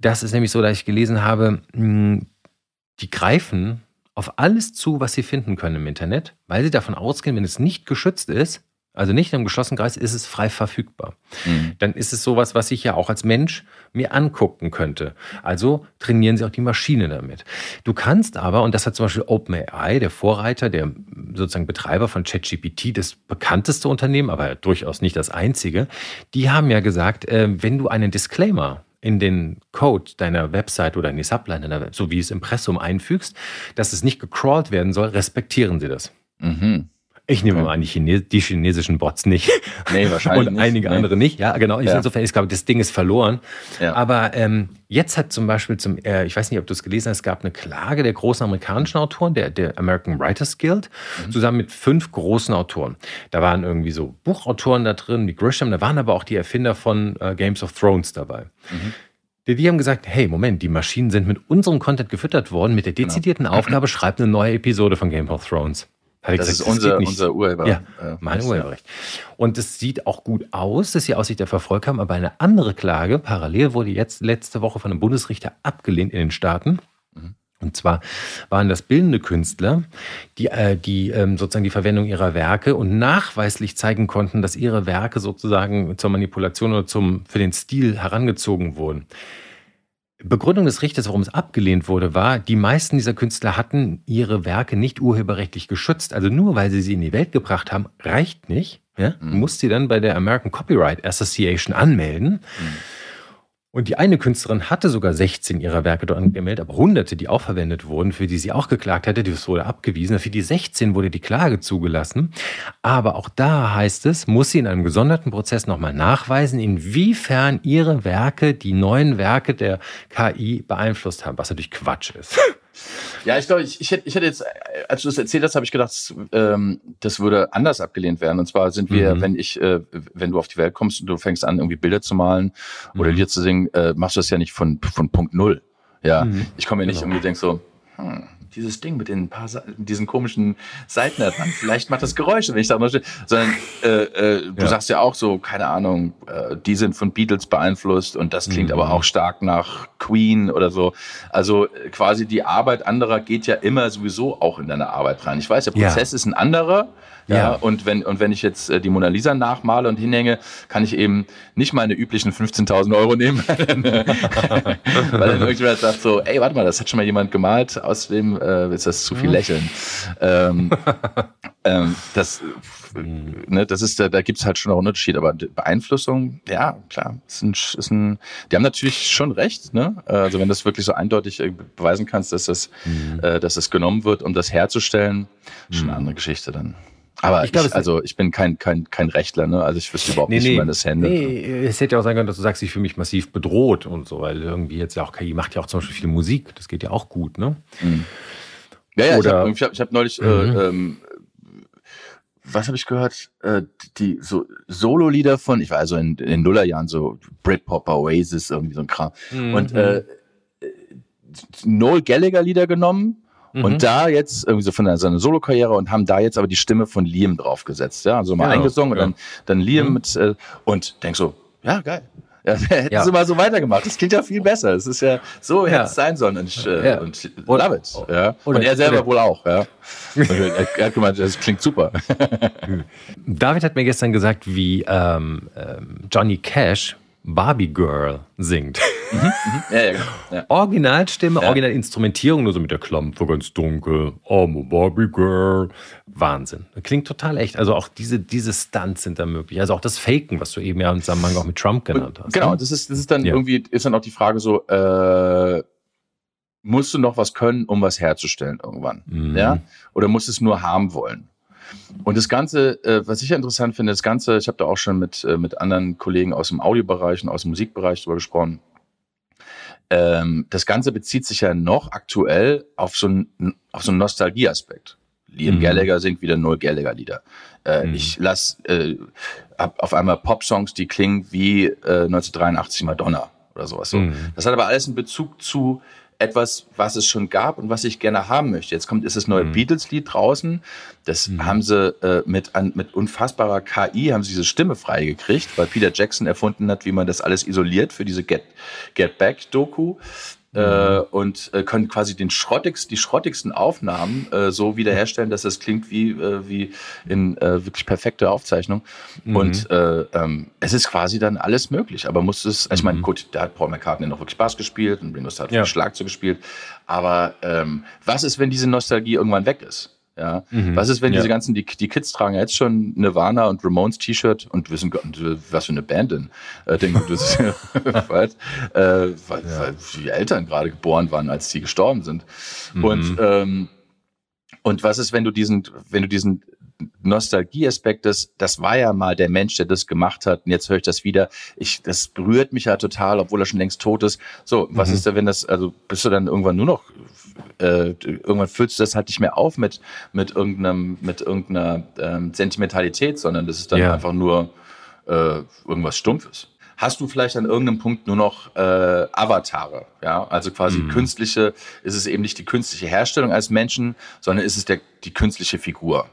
das ist nämlich so, dass ich gelesen habe, hm, die greifen auf alles zu, was sie finden können im Internet, weil sie davon ausgehen, wenn es nicht geschützt ist, also nicht im geschlossenen Kreis, ist es frei verfügbar. Mhm. Dann ist es sowas, was ich ja auch als Mensch mir angucken könnte. Also trainieren Sie auch die Maschine damit. Du kannst aber, und das hat zum Beispiel OpenAI, der Vorreiter, der sozusagen Betreiber von ChatGPT, das bekannteste Unternehmen, aber durchaus nicht das einzige, die haben ja gesagt, äh, wenn du einen Disclaimer in den Code deiner Website oder in die Subline deiner Website, so wie es Impressum einfügst, dass es nicht gecrawlt werden soll, respektieren sie das. Mhm. Ich nehme okay. mal an, die, Chines die, chinesischen Bots nicht. Nee, wahrscheinlich Und einige nee. andere nicht. Ja, genau. Ja. Insofern, ich glaube, das Ding ist verloren. Ja. Aber ähm, jetzt hat zum Beispiel, zum, äh, ich weiß nicht, ob du es gelesen hast, es gab eine Klage der großen amerikanischen Autoren, der, der American Writers Guild, mhm. zusammen mit fünf großen Autoren. Da waren irgendwie so Buchautoren da drin, wie Grisham, da waren aber auch die Erfinder von äh, Games of Thrones dabei. Mhm. Die haben gesagt, hey, Moment, die Maschinen sind mit unserem Content gefüttert worden, mit der genau. dezidierten genau. Aufgabe, schreibt eine neue Episode von Game of Thrones. Hat das gesagt, ist unser, unser Urheber. Ja, mein Urheberrecht. Und es sieht auch gut aus, dass sie Aussicht dafür Erfolg haben, aber eine andere Klage, parallel wurde jetzt letzte Woche von einem Bundesrichter abgelehnt in den Staaten. Mhm. Und zwar waren das bildende Künstler, die, äh, die ähm, sozusagen die Verwendung ihrer Werke und nachweislich zeigen konnten, dass ihre Werke sozusagen zur Manipulation oder zum, für den Stil herangezogen wurden. Begründung des Richters, warum es abgelehnt wurde, war, die meisten dieser Künstler hatten ihre Werke nicht urheberrechtlich geschützt. Also nur weil sie sie in die Welt gebracht haben, reicht nicht. Ja? Mhm. Muss sie dann bei der American Copyright Association anmelden. Mhm. Und die eine Künstlerin hatte sogar 16 ihrer Werke dort angemeldet, aber hunderte, die auch verwendet wurden, für die sie auch geklagt hatte, das wurde abgewiesen. Für die 16 wurde die Klage zugelassen. Aber auch da heißt es, muss sie in einem gesonderten Prozess nochmal nachweisen, inwiefern ihre Werke die neuen Werke der KI beeinflusst haben, was natürlich Quatsch ist. Ja, ich glaube, ich, ich, hätte, ich hätte jetzt, als du das erzählt hast, habe ich gedacht, ähm, das würde anders abgelehnt werden. Und zwar sind wir, mhm. wenn ich, äh, wenn du auf die Welt kommst und du fängst an, irgendwie Bilder zu malen mhm. oder Lieder zu singen, äh, machst du das ja nicht von, von Punkt Null. Ja, mhm. ich komme ja nicht genau. irgendwie denk so, hm, dieses Ding mit den paar diesen komischen Seiten. Vielleicht macht das Geräusche, wenn ich da mal stehe. Sondern äh, äh, du ja. sagst ja auch so, keine Ahnung, äh, die sind von Beatles beeinflusst und das klingt mhm. aber auch stark nach Queen oder so. Also äh, quasi die Arbeit anderer geht ja immer sowieso auch in deine Arbeit rein. Ich weiß, der Prozess ja. ist ein anderer. Ja, ja, und wenn, und wenn ich jetzt äh, die Mona Lisa nachmale und hinhänge, kann ich eben nicht meine üblichen 15.000 Euro nehmen. Weil dann irgendjemand sagt so, ey, warte mal, das hat schon mal jemand gemalt, außerdem äh, ist das zu viel hm. Lächeln. ähm, ähm, das, hm. ne, das ist, da, da gibt es halt schon auch einen Unterschied, aber Beeinflussung, ja, klar, ist ein, ist ein, die haben natürlich schon recht, ne? Also wenn das wirklich so eindeutig äh, beweisen kannst, dass das, mhm. äh, dass das genommen wird, um das herzustellen, schon eine hm. andere Geschichte dann. Aber ich, glaub, ich also ich bin kein, kein, kein Rechtler, ne? Also ich wüsste überhaupt nee, nicht, nee, wie man das handelt. Nee, es hätte ja auch sein können, dass du sagst, ich fühle mich massiv bedroht und so, weil irgendwie jetzt ja auch KI macht ja auch zum Beispiel viel Musik, das geht ja auch gut, ne? Mhm. Ja, ja, Oder, ich habe hab, hab neulich, äh, mhm. äh, ähm, was habe ich gehört? Äh, die so Solo-Lieder von, ich war also in, in den Nullerjahren so Britpop, Oasis, irgendwie so ein Kram. Mhm. Und äh, äh Noel Gallagher Lieder genommen Mhm. Und da jetzt irgendwie so von seiner Solo-Karriere und haben da jetzt aber die Stimme von Liam draufgesetzt. Ja, also mal genau, eingesungen ja. und dann, dann Liam mhm. mit, äh, und denk so, ja, geil. Ja, hätten ja. sie mal so weitergemacht. Das klingt ja viel besser. Es ist ja so ja. hätte es sein sollen. Und ich äh, ja. und love it. Ja. und er selber oder. wohl auch. Ja. er, er hat gemeint, das klingt super. David hat mir gestern gesagt, wie ähm, ähm, Johnny Cash Barbie Girl singt. Mhm, mhm. Ja, ja, genau. ja. Originalstimme. Originalinstrumentierung, nur so mit der Klampe ganz dunkel. I'm a Barbie Girl. Wahnsinn. Klingt total echt. Also auch diese, diese Stunts sind da möglich. Also auch das Faken, was du eben ja im Zusammenhang auch mit Trump genannt hast. Genau, das ist, das ist dann irgendwie, ist dann auch die Frage so, äh, musst du noch was können, um was herzustellen irgendwann? Mhm. Ja? Oder musst du es nur haben wollen? Und das Ganze, äh, was ich ja interessant finde, das Ganze, ich habe da auch schon mit, äh, mit anderen Kollegen aus dem Audiobereich und aus dem Musikbereich drüber gesprochen. Ähm, das Ganze bezieht sich ja noch aktuell auf so einen, auf so einen Nostalgieaspekt. Liam mhm. Gallagher singt wieder null Gallagher-Lieder. Äh, mhm. Ich lass äh, auf einmal Pop-Songs, die klingen wie äh, 1983 Madonna oder sowas. So. Mhm. Das hat aber alles einen Bezug zu etwas, was es schon gab und was ich gerne haben möchte. Jetzt kommt ist das neue mhm. Beatles-Lied draußen. Das mhm. haben sie äh, mit, an, mit unfassbarer KI haben sie diese Stimme freigekriegt, weil Peter Jackson erfunden hat, wie man das alles isoliert für diese Get, Get Back-Doku. Äh, mhm. und äh, können quasi den schrottigsten, die schrottigsten Aufnahmen äh, so wiederherstellen, dass es klingt wie, äh, wie in äh, wirklich perfekte Aufzeichnung. Mhm. Und äh, ähm, es ist quasi dann alles möglich. Aber muss es, ich meine, mhm. gut, da hat Paul McCartney noch wirklich Bass gespielt und Windows hat ja. Schlagzeug gespielt. Aber ähm, was ist, wenn diese Nostalgie irgendwann weg ist? Ja. Mhm. Was ist, wenn ja. diese ganzen, die, die Kids tragen jetzt schon Nirvana und Ramones T-Shirt und wissen, was für eine Band denn? Äh, denken, das, weil, äh, weil, weil die Eltern gerade geboren waren, als die gestorben sind. Mhm. Und, ähm, und was ist, wenn du diesen, wenn du diesen Nostalgieaspekt, das, das war ja mal der Mensch, der das gemacht hat. Und jetzt höre ich das wieder. Ich, das berührt mich ja total, obwohl er schon längst tot ist. So, was mhm. ist da, wenn das, also bist du dann irgendwann nur noch, äh, irgendwann füllst du das halt nicht mehr auf mit, mit irgendeinem, mit irgendeiner ähm, Sentimentalität, sondern das ist dann ja. einfach nur äh, irgendwas Stumpfes hast du vielleicht an irgendeinem Punkt nur noch äh, Avatare. Ja, also quasi mhm. künstliche, ist es eben nicht die künstliche Herstellung als Menschen, sondern ist es der, die künstliche Figur.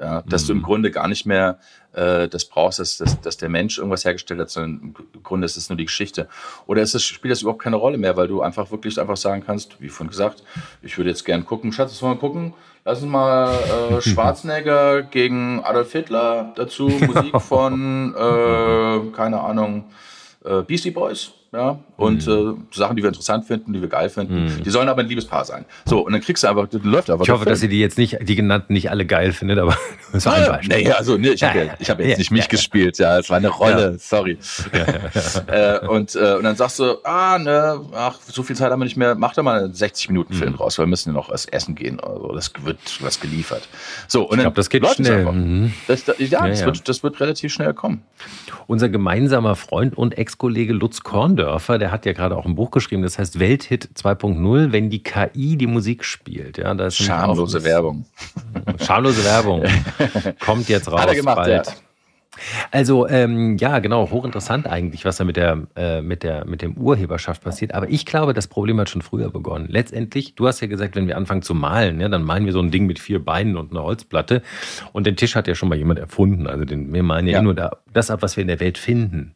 Ja, dass mhm. du im mhm. Grunde gar nicht mehr äh, das brauchst, dass, dass, dass der Mensch irgendwas hergestellt hat, sondern im Grunde ist es nur die Geschichte. Oder ist das, spielt das überhaupt keine Rolle mehr, weil du einfach wirklich einfach sagen kannst, wie vorhin gesagt, ich würde jetzt gern gucken, Schatz, wollen wir gucken? Lass uns mal äh, Schwarzenegger gegen Adolf Hitler, dazu Musik von, äh, keine Ahnung, äh, Beastie Boys ja, und mhm. äh, Sachen, die wir interessant finden, die wir geil finden. Mhm. Die sollen aber ein Liebespaar sein. So, und dann kriegst du einfach, das läuft einfach. Ich hoffe, dass ihr die jetzt nicht, die genannten nicht alle geil findet, aber das war ein Beispiel. Nee, also, nee, ich habe ja, ja, ich hab jetzt ja, nicht mich gespielt, ja, es war eine Rolle, sorry. äh, und, äh, und dann sagst du, ah, ne, ach, so viel Zeit haben wir nicht mehr, mach da mal einen 60 Minuten Film mhm. raus, weil wir müssen ja noch was essen gehen, also das wird was geliefert. So, und ich glaube, das geht schnell. Mhm. Das, ja, das, Wird, das wird relativ schnell kommen. Unser gemeinsamer Freund und Ex-Kollege Lutz Kornde Ohrdörfer, der hat ja gerade auch ein Buch geschrieben, das heißt Welthit 2.0, wenn die KI die Musik spielt. Ja, da ist Schamlose Werbung. Schamlose Werbung. Kommt jetzt raus. Hat er gemacht, bald. Ja. Also ähm, ja, genau, hochinteressant eigentlich, was da mit der, äh, mit, der, mit dem Urheberschaft passiert. Aber ich glaube, das Problem hat schon früher begonnen. Letztendlich, du hast ja gesagt, wenn wir anfangen zu malen, ja, dann malen wir so ein Ding mit vier Beinen und einer Holzplatte. Und den Tisch hat ja schon mal jemand erfunden. Also den, wir malen ja, ja. Nur da, das ab, was wir in der Welt finden.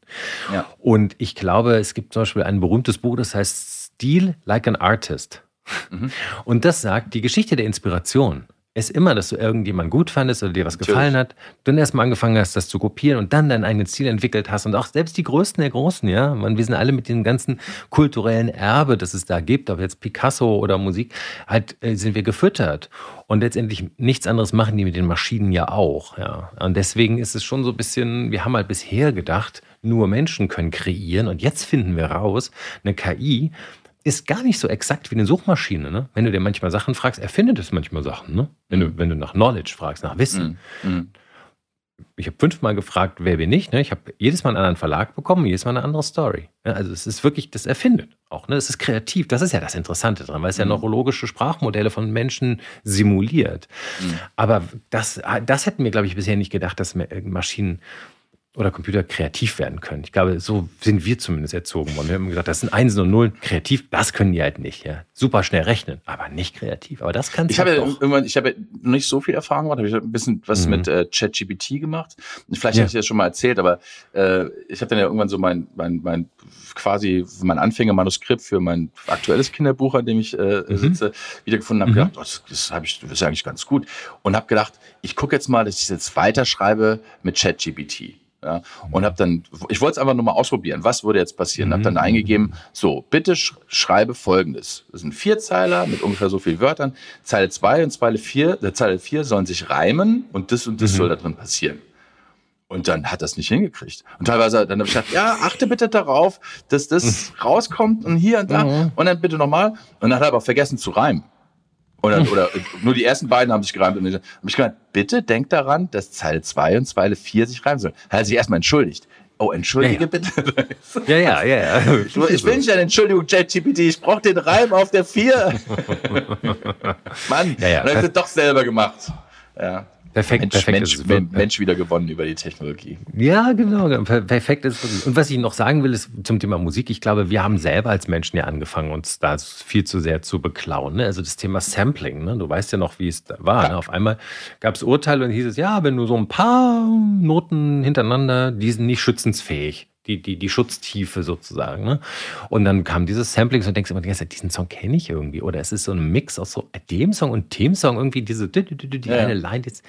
Ja. Und ich glaube, es gibt zum Beispiel ein berühmtes Buch, das heißt Steel Like an Artist. Mhm. Und das sagt die Geschichte der Inspiration ist immer, dass du irgendjemand gut fandest oder dir was Natürlich. gefallen hat, dann erstmal angefangen hast, das zu kopieren und dann dein eigenes Ziel entwickelt hast. Und auch selbst die Größten der Großen, ja, man, wir sind alle mit dem ganzen kulturellen Erbe, das es da gibt, ob jetzt Picasso oder Musik, halt äh, sind wir gefüttert. Und letztendlich nichts anderes machen die mit den Maschinen ja auch, ja. Und deswegen ist es schon so ein bisschen, wir haben halt bisher gedacht, nur Menschen können kreieren und jetzt finden wir raus, eine KI ist gar nicht so exakt wie eine Suchmaschine. Ne? Wenn du dir manchmal Sachen fragst, er findet es manchmal Sachen. Ne? Wenn, du, wenn du nach Knowledge fragst, nach Wissen. Mhm. mhm. Ich habe fünfmal gefragt, wer bin ich. Ne? Ich habe jedes Mal einen anderen Verlag bekommen, jedes Mal eine andere Story. Ja, also es ist wirklich, das erfindet auch. Ne? Es ist kreativ. Das ist ja das Interessante dran, weil es ja mhm. neurologische Sprachmodelle von Menschen simuliert. Mhm. Aber das, das hätten wir, glaube ich, bisher nicht gedacht, dass Maschinen oder Computer kreativ werden können. Ich glaube, so sind wir zumindest erzogen worden. Wir haben gesagt, das sind Einsen und Nullen. Kreativ, das können die halt nicht. Ja. Super schnell rechnen, aber nicht kreativ. Aber das kann ich halt habe ja irgendwann, ich habe ja nicht so viel Erfahrung gemacht. Habe ich ein bisschen was mhm. mit äh, ChatGPT gemacht. Vielleicht ja. habe ich das schon mal erzählt, aber äh, ich habe dann ja irgendwann so mein, mein, mein quasi mein Anfängermanuskript für mein aktuelles Kinderbuch, an dem ich äh, mhm. sitze, wiedergefunden. Habe mhm. gedacht, oh, das, das habe ich, das ist eigentlich ganz gut. Und habe gedacht, ich gucke jetzt mal, dass ich es jetzt weiterschreibe mit ChatGPT. Ja, und habe dann, ich wollte es einfach nur mal ausprobieren, was würde jetzt passieren. Mhm. Habe dann eingegeben, so, bitte sch schreibe folgendes. Das sind vier Zeiler mit ungefähr so vielen Wörtern. Zeile zwei und Zeile vier, äh, Zeile vier sollen sich reimen und das und das mhm. soll da drin passieren. Und dann hat das nicht hingekriegt. Und teilweise dann habe ich gesagt, ja, achte bitte darauf, dass das mhm. rauskommt und hier und da mhm. und dann bitte nochmal. Und dann hat er aber vergessen zu reimen. Oder, oder nur die ersten beiden haben sich gereimt. Und ich habe ich gemeint, bitte denk daran, dass Zeile 2 und Zeile 4 sich reimen sollen. Er hat sich erstmal entschuldigt. Oh, entschuldige ja, ja. bitte. Ja, ja, ja, ja. Ich will nicht eine Entschuldigung, ChatGPT. Ich brauche den Reim auf der 4. Mann, ja, ja. dann hast du doch selber gemacht. Ja. Perfekt, Mensch, perfekt Mensch, ist Mensch, Mensch wieder gewonnen über die Technologie. Ja, genau. Perfekt ist wirklich. Und was ich noch sagen will, ist zum Thema Musik. Ich glaube, wir haben selber als Menschen ja angefangen, uns da viel zu sehr zu beklauen. Ne? Also das Thema Sampling. Ne? Du weißt ja noch, wie es da war. Ja. Ne? Auf einmal gab es Urteile und hieß es, ja, wenn du so ein paar Noten hintereinander, die sind nicht schützensfähig die, die, die Schutztiefe sozusagen. Ne? Und dann kam dieses Sampling und denkst immer die diesen Song kenne ich irgendwie. Oder es ist so ein Mix aus so dem Song und dem Song, irgendwie diese die, die ja. eine Line. Jetzt.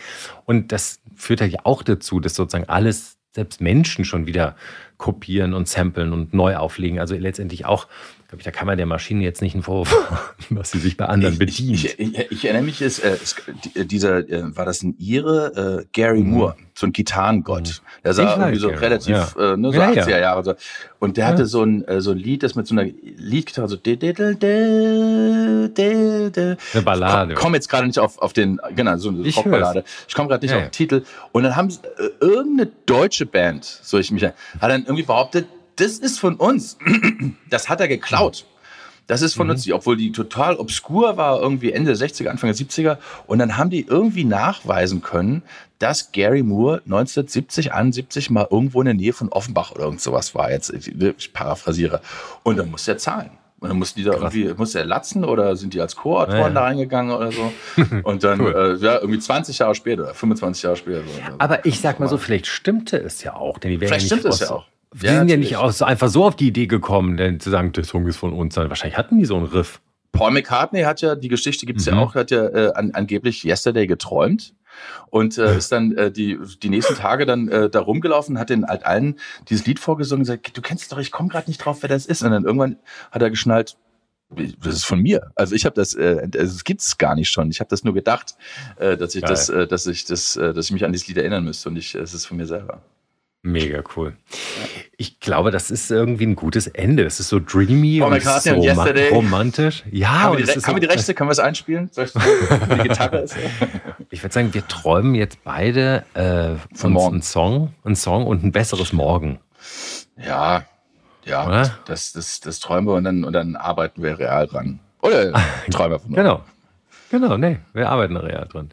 Und das führt halt ja auch dazu, dass sozusagen alles, selbst Menschen schon wieder kopieren und samplen und neu auflegen. Also letztendlich auch glaube ich, da kann man der Maschine jetzt nicht einen Vorwurf was sie sich bei anderen bedient. Ich, ich, ich, ich erinnere mich, ist, äh, äh, dieser, äh, war das ein Ire, äh, Gary mhm. Moore, so ein Gitarrengott. Mhm. Der sah irgendwie so relativ, ja. äh, ne, so ja, 80er ja. Jahre. So. Und der hatte so ein, äh, so ein Lied, das mit so einer Liedgitarre so. Eine Ballade. Ich komme jetzt gerade nicht auf, auf den, genau, so eine Rockballade. Ich komme gerade nicht auf den Titel. Und dann haben äh, irgendeine deutsche Band, so ich mich, hat dann irgendwie behauptet, das ist von uns. Das hat er geklaut. Das ist von mhm. uns, obwohl die total obskur war, irgendwie Ende der 60er, Anfang der 70er. Und dann haben die irgendwie nachweisen können, dass Gary Moore 1970, 71 mal irgendwo in der Nähe von Offenbach oder irgend sowas war. Jetzt, ich paraphrasiere. Und dann musste er zahlen. Und dann mussten die da Krass. irgendwie, musste er latzen oder sind die als Co-Autoren ja, ja. da reingegangen oder so? Und dann, cool. äh, ja, irgendwie 20 Jahre später, 25 Jahre später. So. Aber ich sag mal so, vielleicht stimmte es ja auch. Denn die vielleicht ja stimmt es ja auch. Die ja, sind ja nicht aus, einfach so auf die Idee gekommen, denn zu sagen, der Song ist von uns. Wahrscheinlich hatten die so einen Riff. Paul McCartney hat ja, die Geschichte gibt's mhm. ja auch, hat ja äh, an, angeblich Yesterday geträumt und äh, ist dann äh, die, die nächsten Tage dann äh, da rumgelaufen, hat den alt allen dieses Lied vorgesungen und gesagt, du kennst es doch, ich komme gerade nicht drauf, wer das ist. Und dann irgendwann hat er geschnallt, das ist von mir. Also ich habe das, äh, es gibt's gar nicht schon. Ich habe das nur gedacht, äh, dass ich Geil. das, äh, dass ich das, äh, dass ich mich an dieses Lied erinnern müsste und ich, es ist von mir selber. Mega cool. Ich glaube, das ist irgendwie ein gutes Ende. Es ist so dreamy Paul und so und romantisch. Ja, haben, wir die, haben wir die Rechte? Können wir es einspielen? Soll ich die Gitarre ist? Ich würde sagen, wir träumen jetzt beide äh, von, von einem Song, einen Song und ein besseres Morgen. Ja, Ja, das, das, das träumen wir und dann, und dann arbeiten wir real dran. Oder träumen wir von Genau. Genau, nee, wir arbeiten real dran.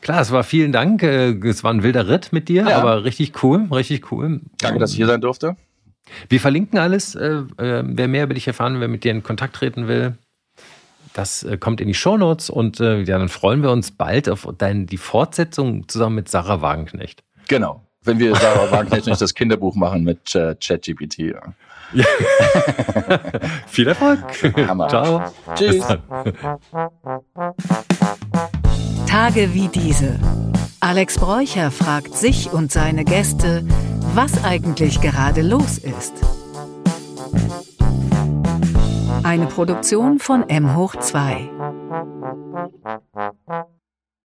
Klar, es war vielen Dank. Äh, es war ein wilder Ritt mit dir, ja. aber richtig cool, richtig cool. Danke, dass ich hier sein durfte. Wir verlinken alles. Äh, äh, wer mehr über dich erfahren wer mit dir in Kontakt treten will, das kommt in die Shownotes und ja, dann freuen wir uns bald auf dein, die Fortsetzung zusammen mit Sarah Wagenknecht. Genau. Wenn wir Sarah Wagenknecht nicht das Kinderbuch machen mit ChatGPT. Ja. Ja. Viel Erfolg. Hammer. Ciao. Tschüss. Tage wie diese. Alex Bräucher fragt sich und seine Gäste, was eigentlich gerade los ist. Eine Produktion von M hoch 2.